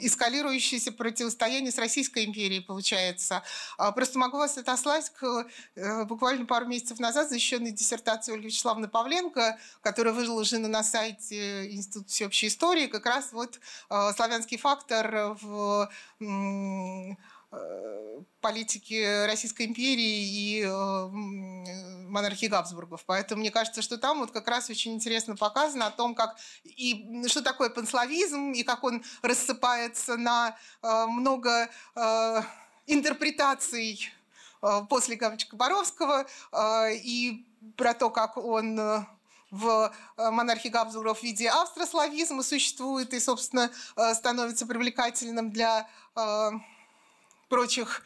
эскалирующееся противостояние с Российской империей получается. А, просто могу вас отослать к э, буквально пару месяцев назад защищенной диссертации Ольги Вячеславовны Павленко, которая выложена на сайте Института всеобщей истории, как раз вот э, славянский фактор в политики Российской империи и э, монархии Габсбургов. Поэтому мне кажется, что там вот как раз очень интересно показано о том, как и что такое панславизм, и как он рассыпается на э, много интерпретаций после Гаврича Боровского, и про то, как он в монархии Габсбургов в виде австрославизма существует и, собственно, становится привлекательным для прочих,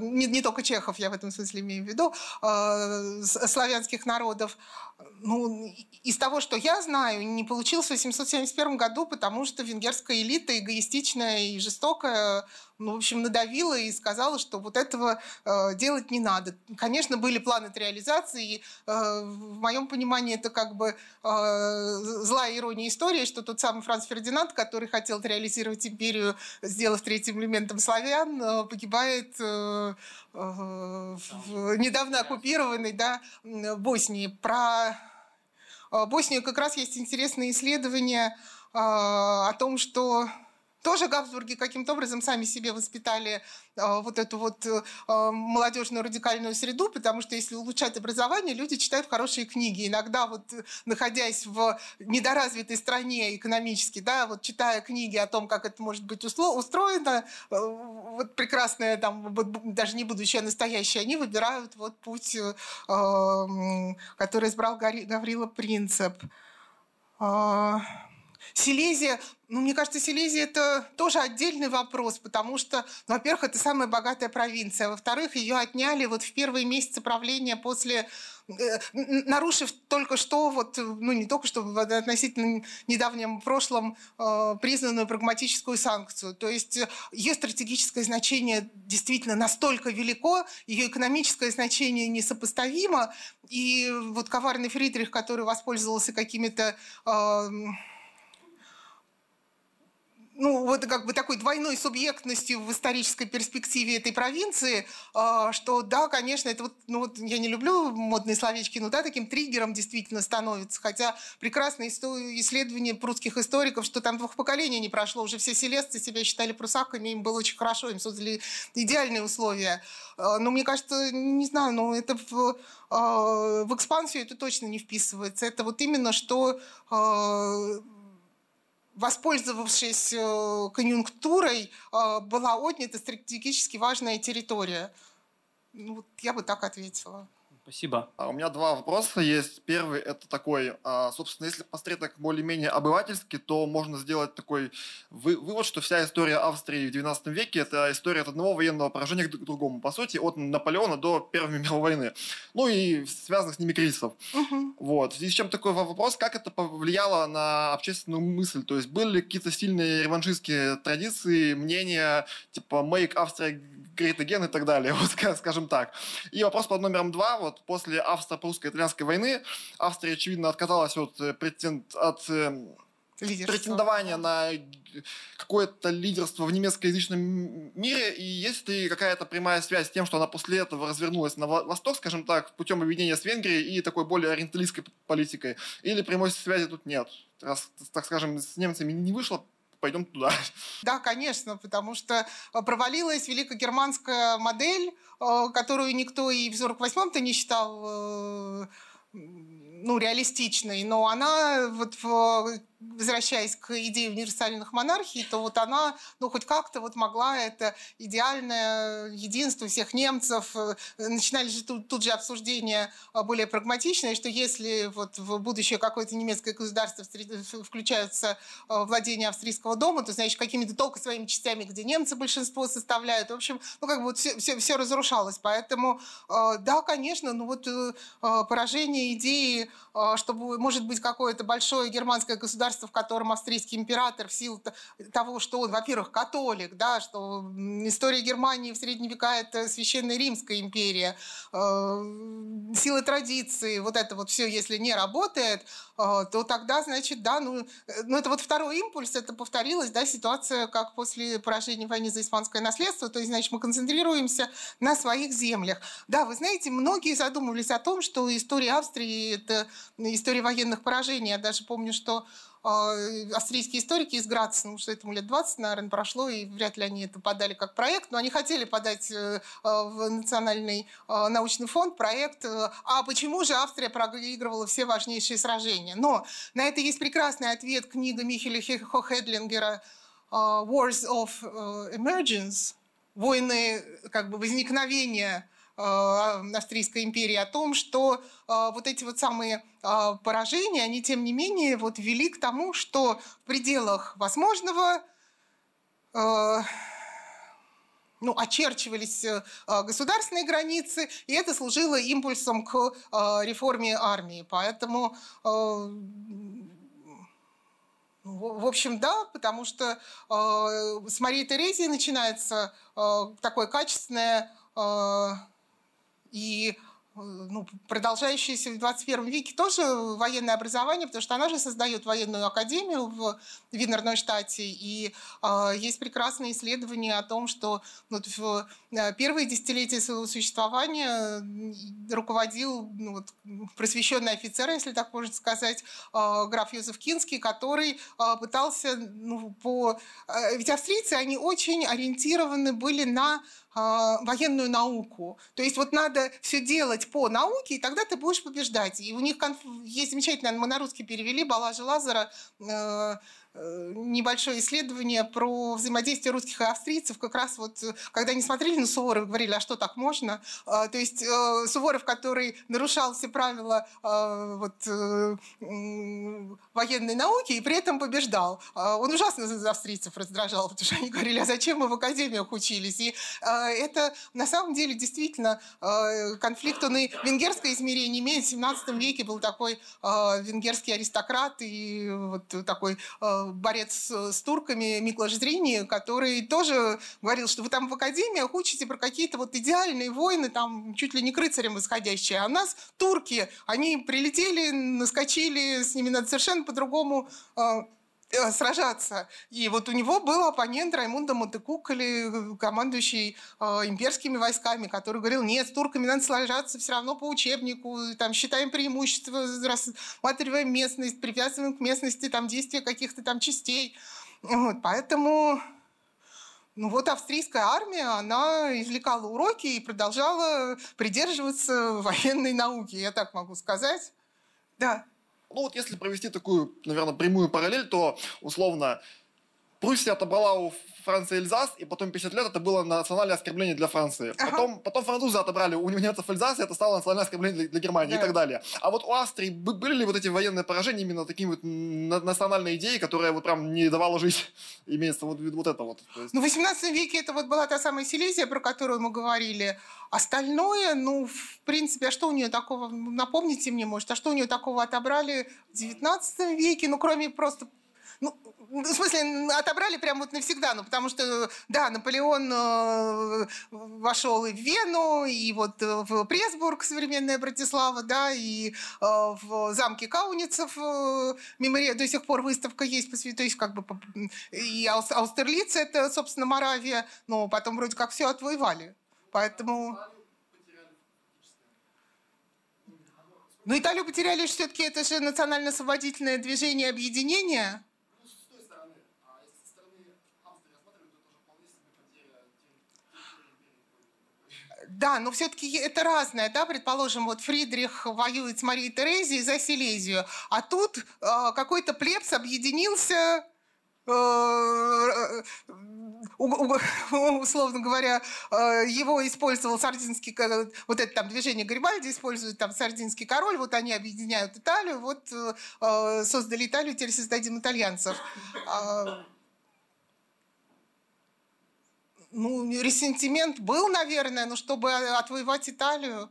не, не только чехов, я в этом смысле имею в виду, э, славянских народов, ну, из того, что я знаю, не получилось в 871 году, потому что венгерская элита эгоистичная и жестокая, ну, в общем, надавила и сказала, что вот этого э, делать не надо. Конечно, были планы реализации, и э, в моем понимании это как бы э, злая ирония истории, что тот самый Франц Фердинанд, который хотел реализировать империю, сделав третьим элементом славян, э, погибает э, в недавно оккупированной да, Боснии. Про э, Боснию как раз есть интересные исследования э, о том, что тоже Габсбурги каким-то образом сами себе воспитали э, вот эту вот э, молодежную радикальную среду, потому что если улучшать образование, люди читают хорошие книги. Иногда вот находясь в недоразвитой стране экономически, да, вот читая книги о том, как это может быть устроено, э, вот прекрасное там, даже не будущее, а настоящее, они выбирают вот путь, который избрал Гаврила Принцип. А, Силезия, ну, мне кажется, Силезия – это тоже отдельный вопрос, потому что, ну, во-первых, это самая богатая провинция, во-вторых, ее отняли вот в первые месяцы правления после э, нарушив только что, вот, ну не только что, в относительно недавнем прошлом э, признанную прагматическую санкцию. То есть э, ее стратегическое значение действительно настолько велико, ее экономическое значение несопоставимо, и вот коварный Фридрих, который воспользовался какими-то э, ну, вот как бы такой двойной субъектностью в исторической перспективе этой провинции, а, что да, конечно, это вот, ну вот я не люблю модные словечки, но да, таким триггером действительно становится, хотя прекрасное исследование прусских историков, что там двух поколений не прошло, уже все селесты себя считали прусаками, им было очень хорошо, им создали идеальные условия. А, но мне кажется, не знаю, но это в, а, в экспансию это точно не вписывается. Это вот именно что воспользовавшись э, конъюнктурой, э, была отнята стратегически важная территория. Ну, я бы так ответила. Спасибо. А у меня два вопроса есть. Первый это такой, а, собственно, если посмотреть так более-менее обывательски, то можно сделать такой вы, вывод, что вся история Австрии в 12 веке это история от одного военного поражения к другому. По сути, от Наполеона до Первой *laughs* мировой войны. Ну и связанных с ними кризисов. Угу. Вот. И с чем такой вопрос, как это повлияло на общественную мысль? То есть были ли какие-то сильные реваншистские традиции, мнения, типа «Make Австрия Again» и так далее, *laughs* вот скажем так. И вопрос под номером два. Вот после австро-пруско-итальянской войны Австрия, очевидно, отказалась от, э, претенд... от э, претендования на какое-то лидерство в немецкоязычном мире, и есть ли какая-то прямая связь с тем, что она после этого развернулась на восток, скажем так, путем объединения с Венгрией и такой более ориенталистской политикой, или прямой связи тут нет? Раз, так скажем, с немцами не вышло, пойдем туда. *laughs* Да, конечно, потому что э, провалилась великогерманская модель, э, которую никто и в 48-м-то не считал э, ну, реалистичной, но она вот в возвращаясь к идее универсальных монархий, то вот она, ну, хоть как-то вот могла это идеальное единство всех немцев. Начинали же тут, тут же обсуждения а, более прагматичные, что если вот в будущее какое-то немецкое государство включаются а, владения австрийского дома, то, значит, какими-то только своими частями, где немцы большинство составляют. В общем, ну, как бы вот все, все, все разрушалось. Поэтому, а, да, конечно, ну вот э, поражение идеи, чтобы может быть какое-то большое германское государство, государство, в котором австрийский император в силу того, что он, во-первых, католик, да, что история Германии в средние века – это священная Римская империя, э, сила традиции, вот это вот все, если не работает, э, то тогда, значит, да, ну, э, ну это вот второй импульс, это повторилась, да, ситуация, как после поражения войны за испанское наследство, то есть, значит, мы концентрируемся на своих землях. Да, вы знаете, многие задумывались о том, что история Австрии – это история военных поражений. Я даже помню, что австрийские историки из Граца, ну, что этому лет 20, наверное, прошло, и вряд ли они это подали как проект, но они хотели подать э, а, в Национальный научный фонд проект э, «А почему же Австрия проигрывала все важнейшие сражения?». Но на это есть прекрасный ответ книга Михеля Хохедлингера «Wars of э, Emergence», «Войны как бы возникновения Э, Австрийской империи о том, что э, вот эти вот самые э, поражения, они тем не менее вот вели к тому, что в пределах возможного ну, очерчивались государственные границы, и это служило импульсом к реформе армии. Поэтому в общем, да, потому что с Марии Терезии начинается такое качественное и э, ну, продолжающееся в 21 веке тоже военное образование, потому что она же создает военную академию в Винернойштате, и э, есть прекрасные исследования о том, что вот, в э, первые десятилетия своего существования руководил ну, вот, просвещенный офицер, если так можно сказать, э, граф Йозеф Кинский, который э, пытался ну, по... Э, ведь австрийцы, они очень ориентированы были на военную науку. То есть вот надо все делать по науке, и тогда ты будешь побеждать. И у них конф... есть замечательно, мы на русский перевели Балажа Лазара, Э, небольшое исследование про взаимодействие русских и австрийцев, как раз вот, э, когда они смотрели на Суворова, говорили, а что так можно? А, то есть э, Суворов, который нарушал все правила вот, военной науки и при этом побеждал. А, он ужасно австрийцев раздражал, *laughs* потому что они говорили, а зачем мы в академиях учились? И это на самом деле действительно конфликт, он и венгерское измерение имеет. В 17 веке был такой венгерский аристократ и вот такой борец с турками Миклаш Зрини, который тоже говорил, что вы там в академиях учите про какие-то вот идеальные войны, там чуть ли не к рыцарям восходящие, а нас турки, они прилетели, наскочили, с ними надо совершенно по-другому а, Э, сражаться. И вот у него был оппонент Раймунда Мотекуколи, э, командующий э, имперскими войсками, который говорил, нет, с турками надо сражаться все равно по учебнику, там, считаем преимущество, рассматриваем местность, привязываем к местности там, действия каких-то там частей. Вот, поэтому ну вот австрийская армия, она извлекала уроки и продолжала придерживаться военной науки, я так могу сказать. Да. Ну вот если провести такую, наверное, прямую параллель, то условно Пруссия отобрала у Франции Эльзас, и потом 50 лет это было национальное оскорбление для Франции. Ага. Потом, потом французы отобрали у немцев Эльзас, и это стало национальное оскорбление для, для Германии да. и так далее. А вот у Австрии были ли вот эти военные поражения именно такими вот национальной идеей, которая вот прям не давала жить, *laughs* имеется вот, вот это вот? есть... Ну, в 18 веке это вот была та самая Силезия, про которую мы говорили. Остальное, ну, в принципе, а что у нее такого, напомните мне, может, а что у нее такого отобрали в 19 веке, ну, кроме просто ну, в смысле, отобрали прям вот навсегда, ну, потому что, да, Наполеон э, вошел и в Вену, и вот в Пресбург, современная Братислава, да, и э, в замке Кауницев э, мемория до сих пор выставка есть, то есть как бы и Аустерлиц, это, собственно, Моравия, но потом вроде как все отвоевали. Поэтому... Ну, Италию потеряли все-таки, это же национально-освободительное движение объединения. Да, но все-таки это разное, да, предположим, вот Фридрих воюет с Марией Терезией за Силезию, а тут э, какой-то плебс объединился э, *laughs* условно говоря, э, его использовал сардинский, вот это там движение Гарибальди использует там сардинский король, вот они объединяют Италию, вот э, создали Италию, теперь создадим итальянцев. А, ну, ресентимент был, наверное, но чтобы отвоевать Италию.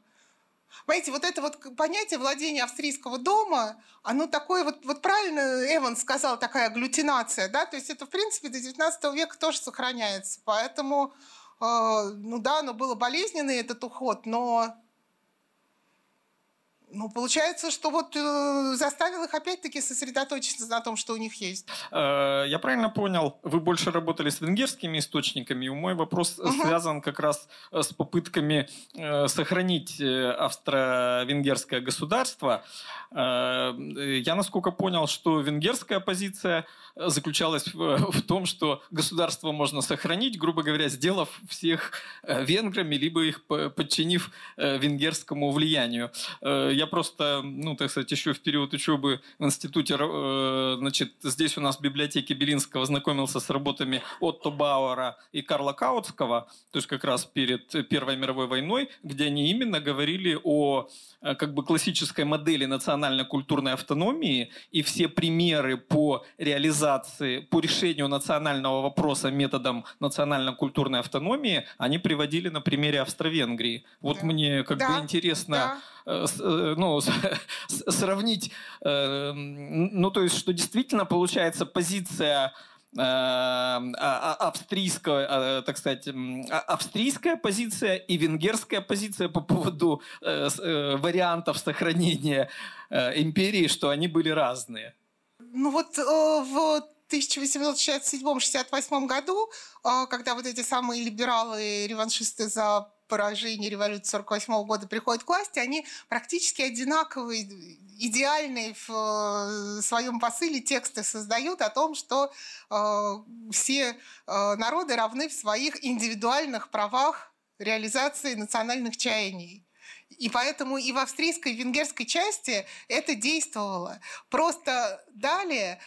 Понимаете, вот это вот понятие владения австрийского дома, оно такое, вот, вот правильно Эван сказал, такая агглютинация, да, то есть это, в принципе, до 19 века тоже сохраняется. Поэтому, э, ну да, оно было болезненный этот уход, но ну, получается, что вот э, заставил их опять-таки сосредоточиться на том, что у них есть. Э, я правильно понял, вы больше работали с венгерскими источниками, и мой вопрос угу. связан как раз э, с попытками э, сохранить австро-венгерское государство. Э, я, насколько понял, что венгерская позиция заключалась в, в том, что государство можно сохранить, грубо говоря, сделав всех венграми, либо их подчинив венгерскому влиянию. Я я просто, ну, так сказать, еще в период учебы в институте, э, значит, здесь у нас в библиотеке Белинского знакомился с работами Отто Бауэра и Карла Каутского, то есть как раз перед Первой мировой войной, где они именно говорили о э, как бы классической модели национально-культурной автономии и все примеры по реализации, по решению национального вопроса методом национально-культурной автономии, они приводили на примере Австро-Венгрии. Вот да. мне как да. бы интересно, да ну, *laughs* сравнить, э, ну, то есть, что действительно получается позиция а, а, австрийская, так сказать, а, австрийская позиция и венгерская позиция по поводу вариантов сохранения империи, что они были разные. Ну вот в 1867-68 году, когда вот эти самые либералы, реваншисты за поражение революции 48 года приходят к власти, они практически одинаковые, идеальные в э, своем посыле тексты создают о том, что э, все э, народы равны в своих индивидуальных правах реализации национальных чаяний. И поэтому и в австрийской, и в венгерской части это действовало. Просто далее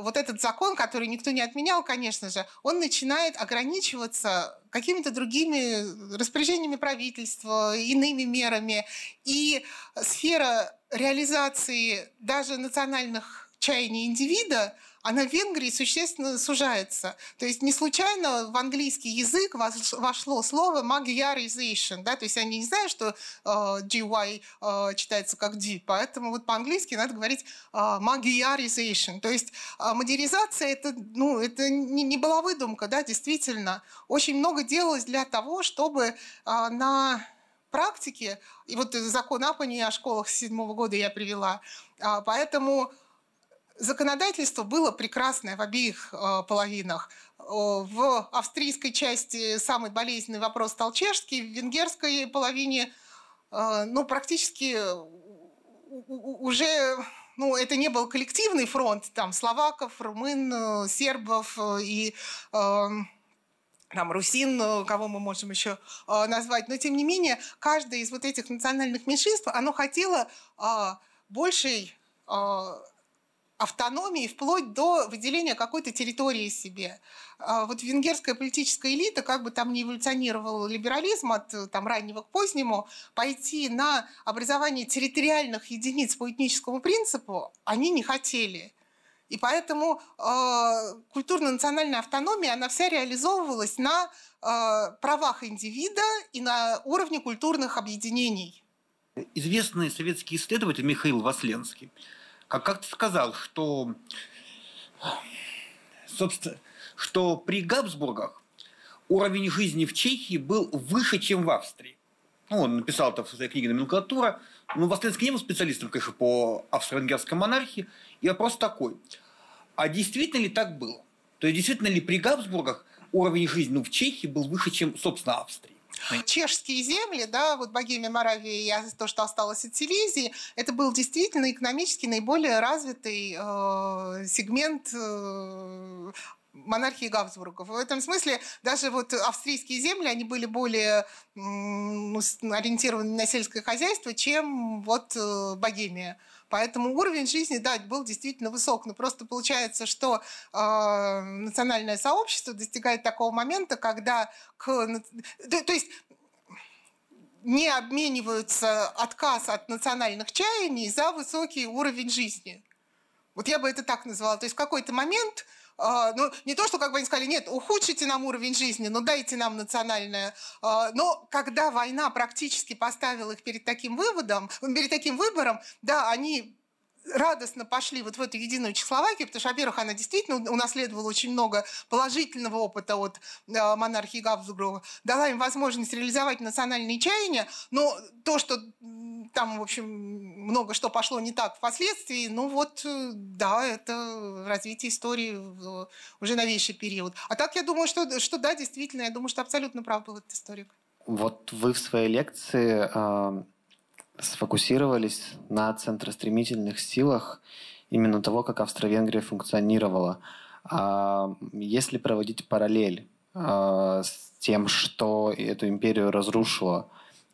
вот этот закон, который никто не отменял, конечно же, он начинает ограничиваться какими-то другими распоряжениями правительства, иными мерами. И сфера реализации даже национальных чаяний индивида – она в Венгрии существенно сужается. То есть не случайно в английский язык вошло слово magyarization, да, то есть они не знают, что э, GY э, читается как D, поэтому вот по-английски надо говорить э, magyarization, то есть э, модернизация это, ну, это не, не была выдумка, да, действительно. Очень много делалось для того, чтобы э, на практике, и вот закон Апани о школах с седьмого года я привела, поэтому законодательство было прекрасное в обеих э, половинах. В австрийской части самый болезненный вопрос стал чешский, в венгерской половине ну, практически уже ну, это не был коллективный фронт, там, словаков, румын, сербов и э, там, русин, кого мы можем еще э, назвать. Но, тем не менее, каждое из вот этих национальных меньшинств, оно хотело э, большей э, автономии вплоть до выделения какой-то территории себе. А вот венгерская политическая элита, как бы там ни эволюционировал либерализм от там, раннего к позднему, пойти на образование территориальных единиц по этническому принципу они не хотели. И поэтому э, культурно-национальная автономия, она вся реализовывалась на э, правах индивида и на уровне культурных объединений. Известный советский исследователь Михаил Васленский как как-то сказал, что, собственно, что при Габсбургах уровень жизни в Чехии был выше, чем в Австрии. Ну, он написал это в своей книге «Номенклатура». Ну, Васленский не был специалистом, конечно, по австро-венгерской монархии. И вопрос такой. А действительно ли так было? То есть, действительно ли при Габсбургах уровень жизни ну, в Чехии был выше, чем, собственно, Австрии? Чешские земли, да, вот Богемия, Моравия и то, что осталось от Силезии, это был действительно экономически наиболее развитый э, сегмент э, монархии Габсбургов. В этом смысле даже вот австрийские земли, они были более ну, ориентированы на сельское хозяйство, чем вот э, Богемия. Поэтому уровень жизни, да, был действительно высок. Но просто получается, что э, национальное сообщество достигает такого момента, когда к... То, то есть не обмениваются отказ от национальных чаяний за высокий уровень жизни. Вот я бы это так назвала. То есть в какой-то момент а, ну, не то, что как бы они сказали, нет, ухудшите нам уровень жизни, но дайте нам национальное. А, но когда война практически поставила их перед таким выводом, перед таким выбором, да, они радостно пошли вот в эту единую Чехословакию, потому что, во-первых, она действительно унаследовала очень много положительного опыта от э, монархии Габсбургов, дала им возможность реализовать национальные чаяния, но то, что там, в общем, много что пошло не так впоследствии, ну вот, э, да, это развитие истории в уже новейший период. А так я думаю, что, что да, действительно, я думаю, что абсолютно прав был этот историк. Вот вы в своей лекции э, сфокусировались на центростремительных силах именно того, как Австро-Венгрия функционировала. А если проводить параллель а, с тем, что эту империю разрушило,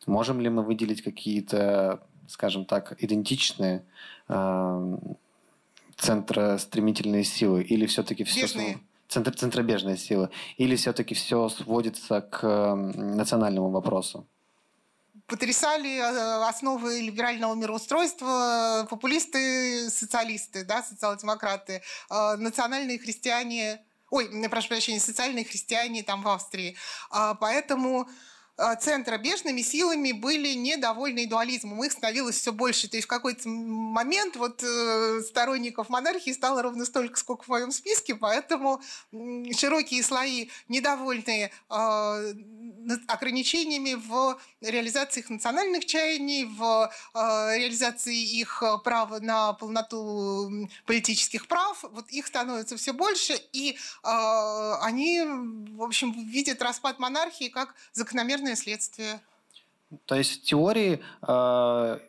можем ли мы выделить какие-то, скажем так, идентичные а, центростремительные силы? Или все-таки все... Бежные. Центр, центробежные силы? Или все-таки все сводится к национальному вопросу? Потрясали э, основы либерального мироустройства популисты, социалисты, да, социал-демократы, э, национальные христиане, ой, прошу прощения, социальные христиане там в Австрии. А, поэтому центра бежными силами были недовольны дуализмом. Их становилось все больше. То есть в какой-то момент вот э, сторонников монархии стало ровно столько, сколько в моем списке, поэтому широкие слои недовольные э, ограничениями в реализации их национальных чаяний, в реализации их права на полноту политических прав, вот их становится все больше, и они, в общем, видят распад монархии как закономерный естественное следствие. То есть в теории э,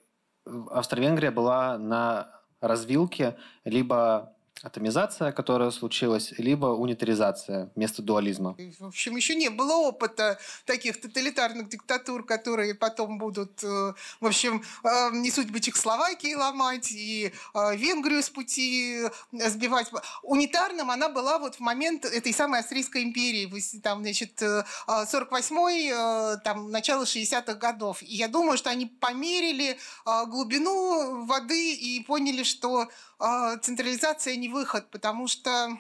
Австро-Венгрия была на развилке либо атомизация, которая случилась, либо унитаризация вместо дуализма. В общем, еще не было опыта таких тоталитарных диктатур, которые потом будут, э, в общем, э, не судьбы Чехословакии ломать и э, Венгрию с пути сбивать. Унитарным она была вот в момент этой самой Австрийской империи, там, значит, 48-й, там, начало 60-х годов. И я думаю, что они померили глубину воды и поняли, что централизация не выход, потому что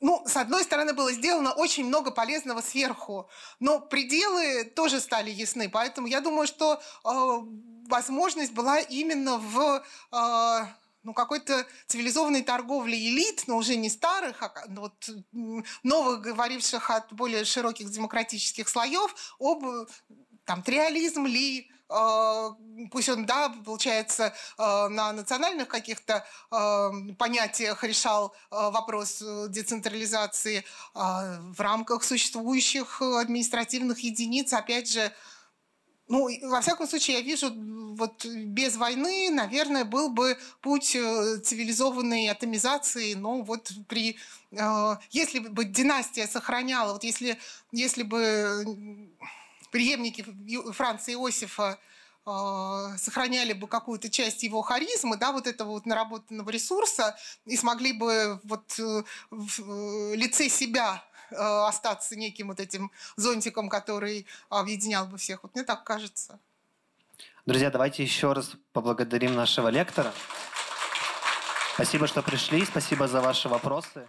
ну, с одной стороны, было сделано очень много полезного сверху, но пределы тоже стали ясны. Поэтому я думаю, что э, возможность была именно в э, ну, какой-то цивилизованной торговле элит, но уже не старых, а вот, новых, говоривших от более широких демократических слоев, об там, триализм ли, пусть он, да, получается, э, на национальных каких-то понятиях решал вопрос децентрализации в рамках существующих административных единиц, опять же, ну, во всяком случае, я вижу, вот без войны, наверное, был бы путь э, цивилизованной атомизации, но вот при... Э, если бы династия сохраняла, вот если, если бы преемники Франца Иосифа э, сохраняли бы какую-то часть его харизмы, да, вот этого вот наработанного ресурса, и смогли бы вот в лице себя Э, остаться неким вот этим зонтиком, который объединял бы всех. Вот мне так кажется. Друзья, давайте еще раз поблагодарим нашего лектора. Спасибо, что пришли, спасибо за ваши вопросы.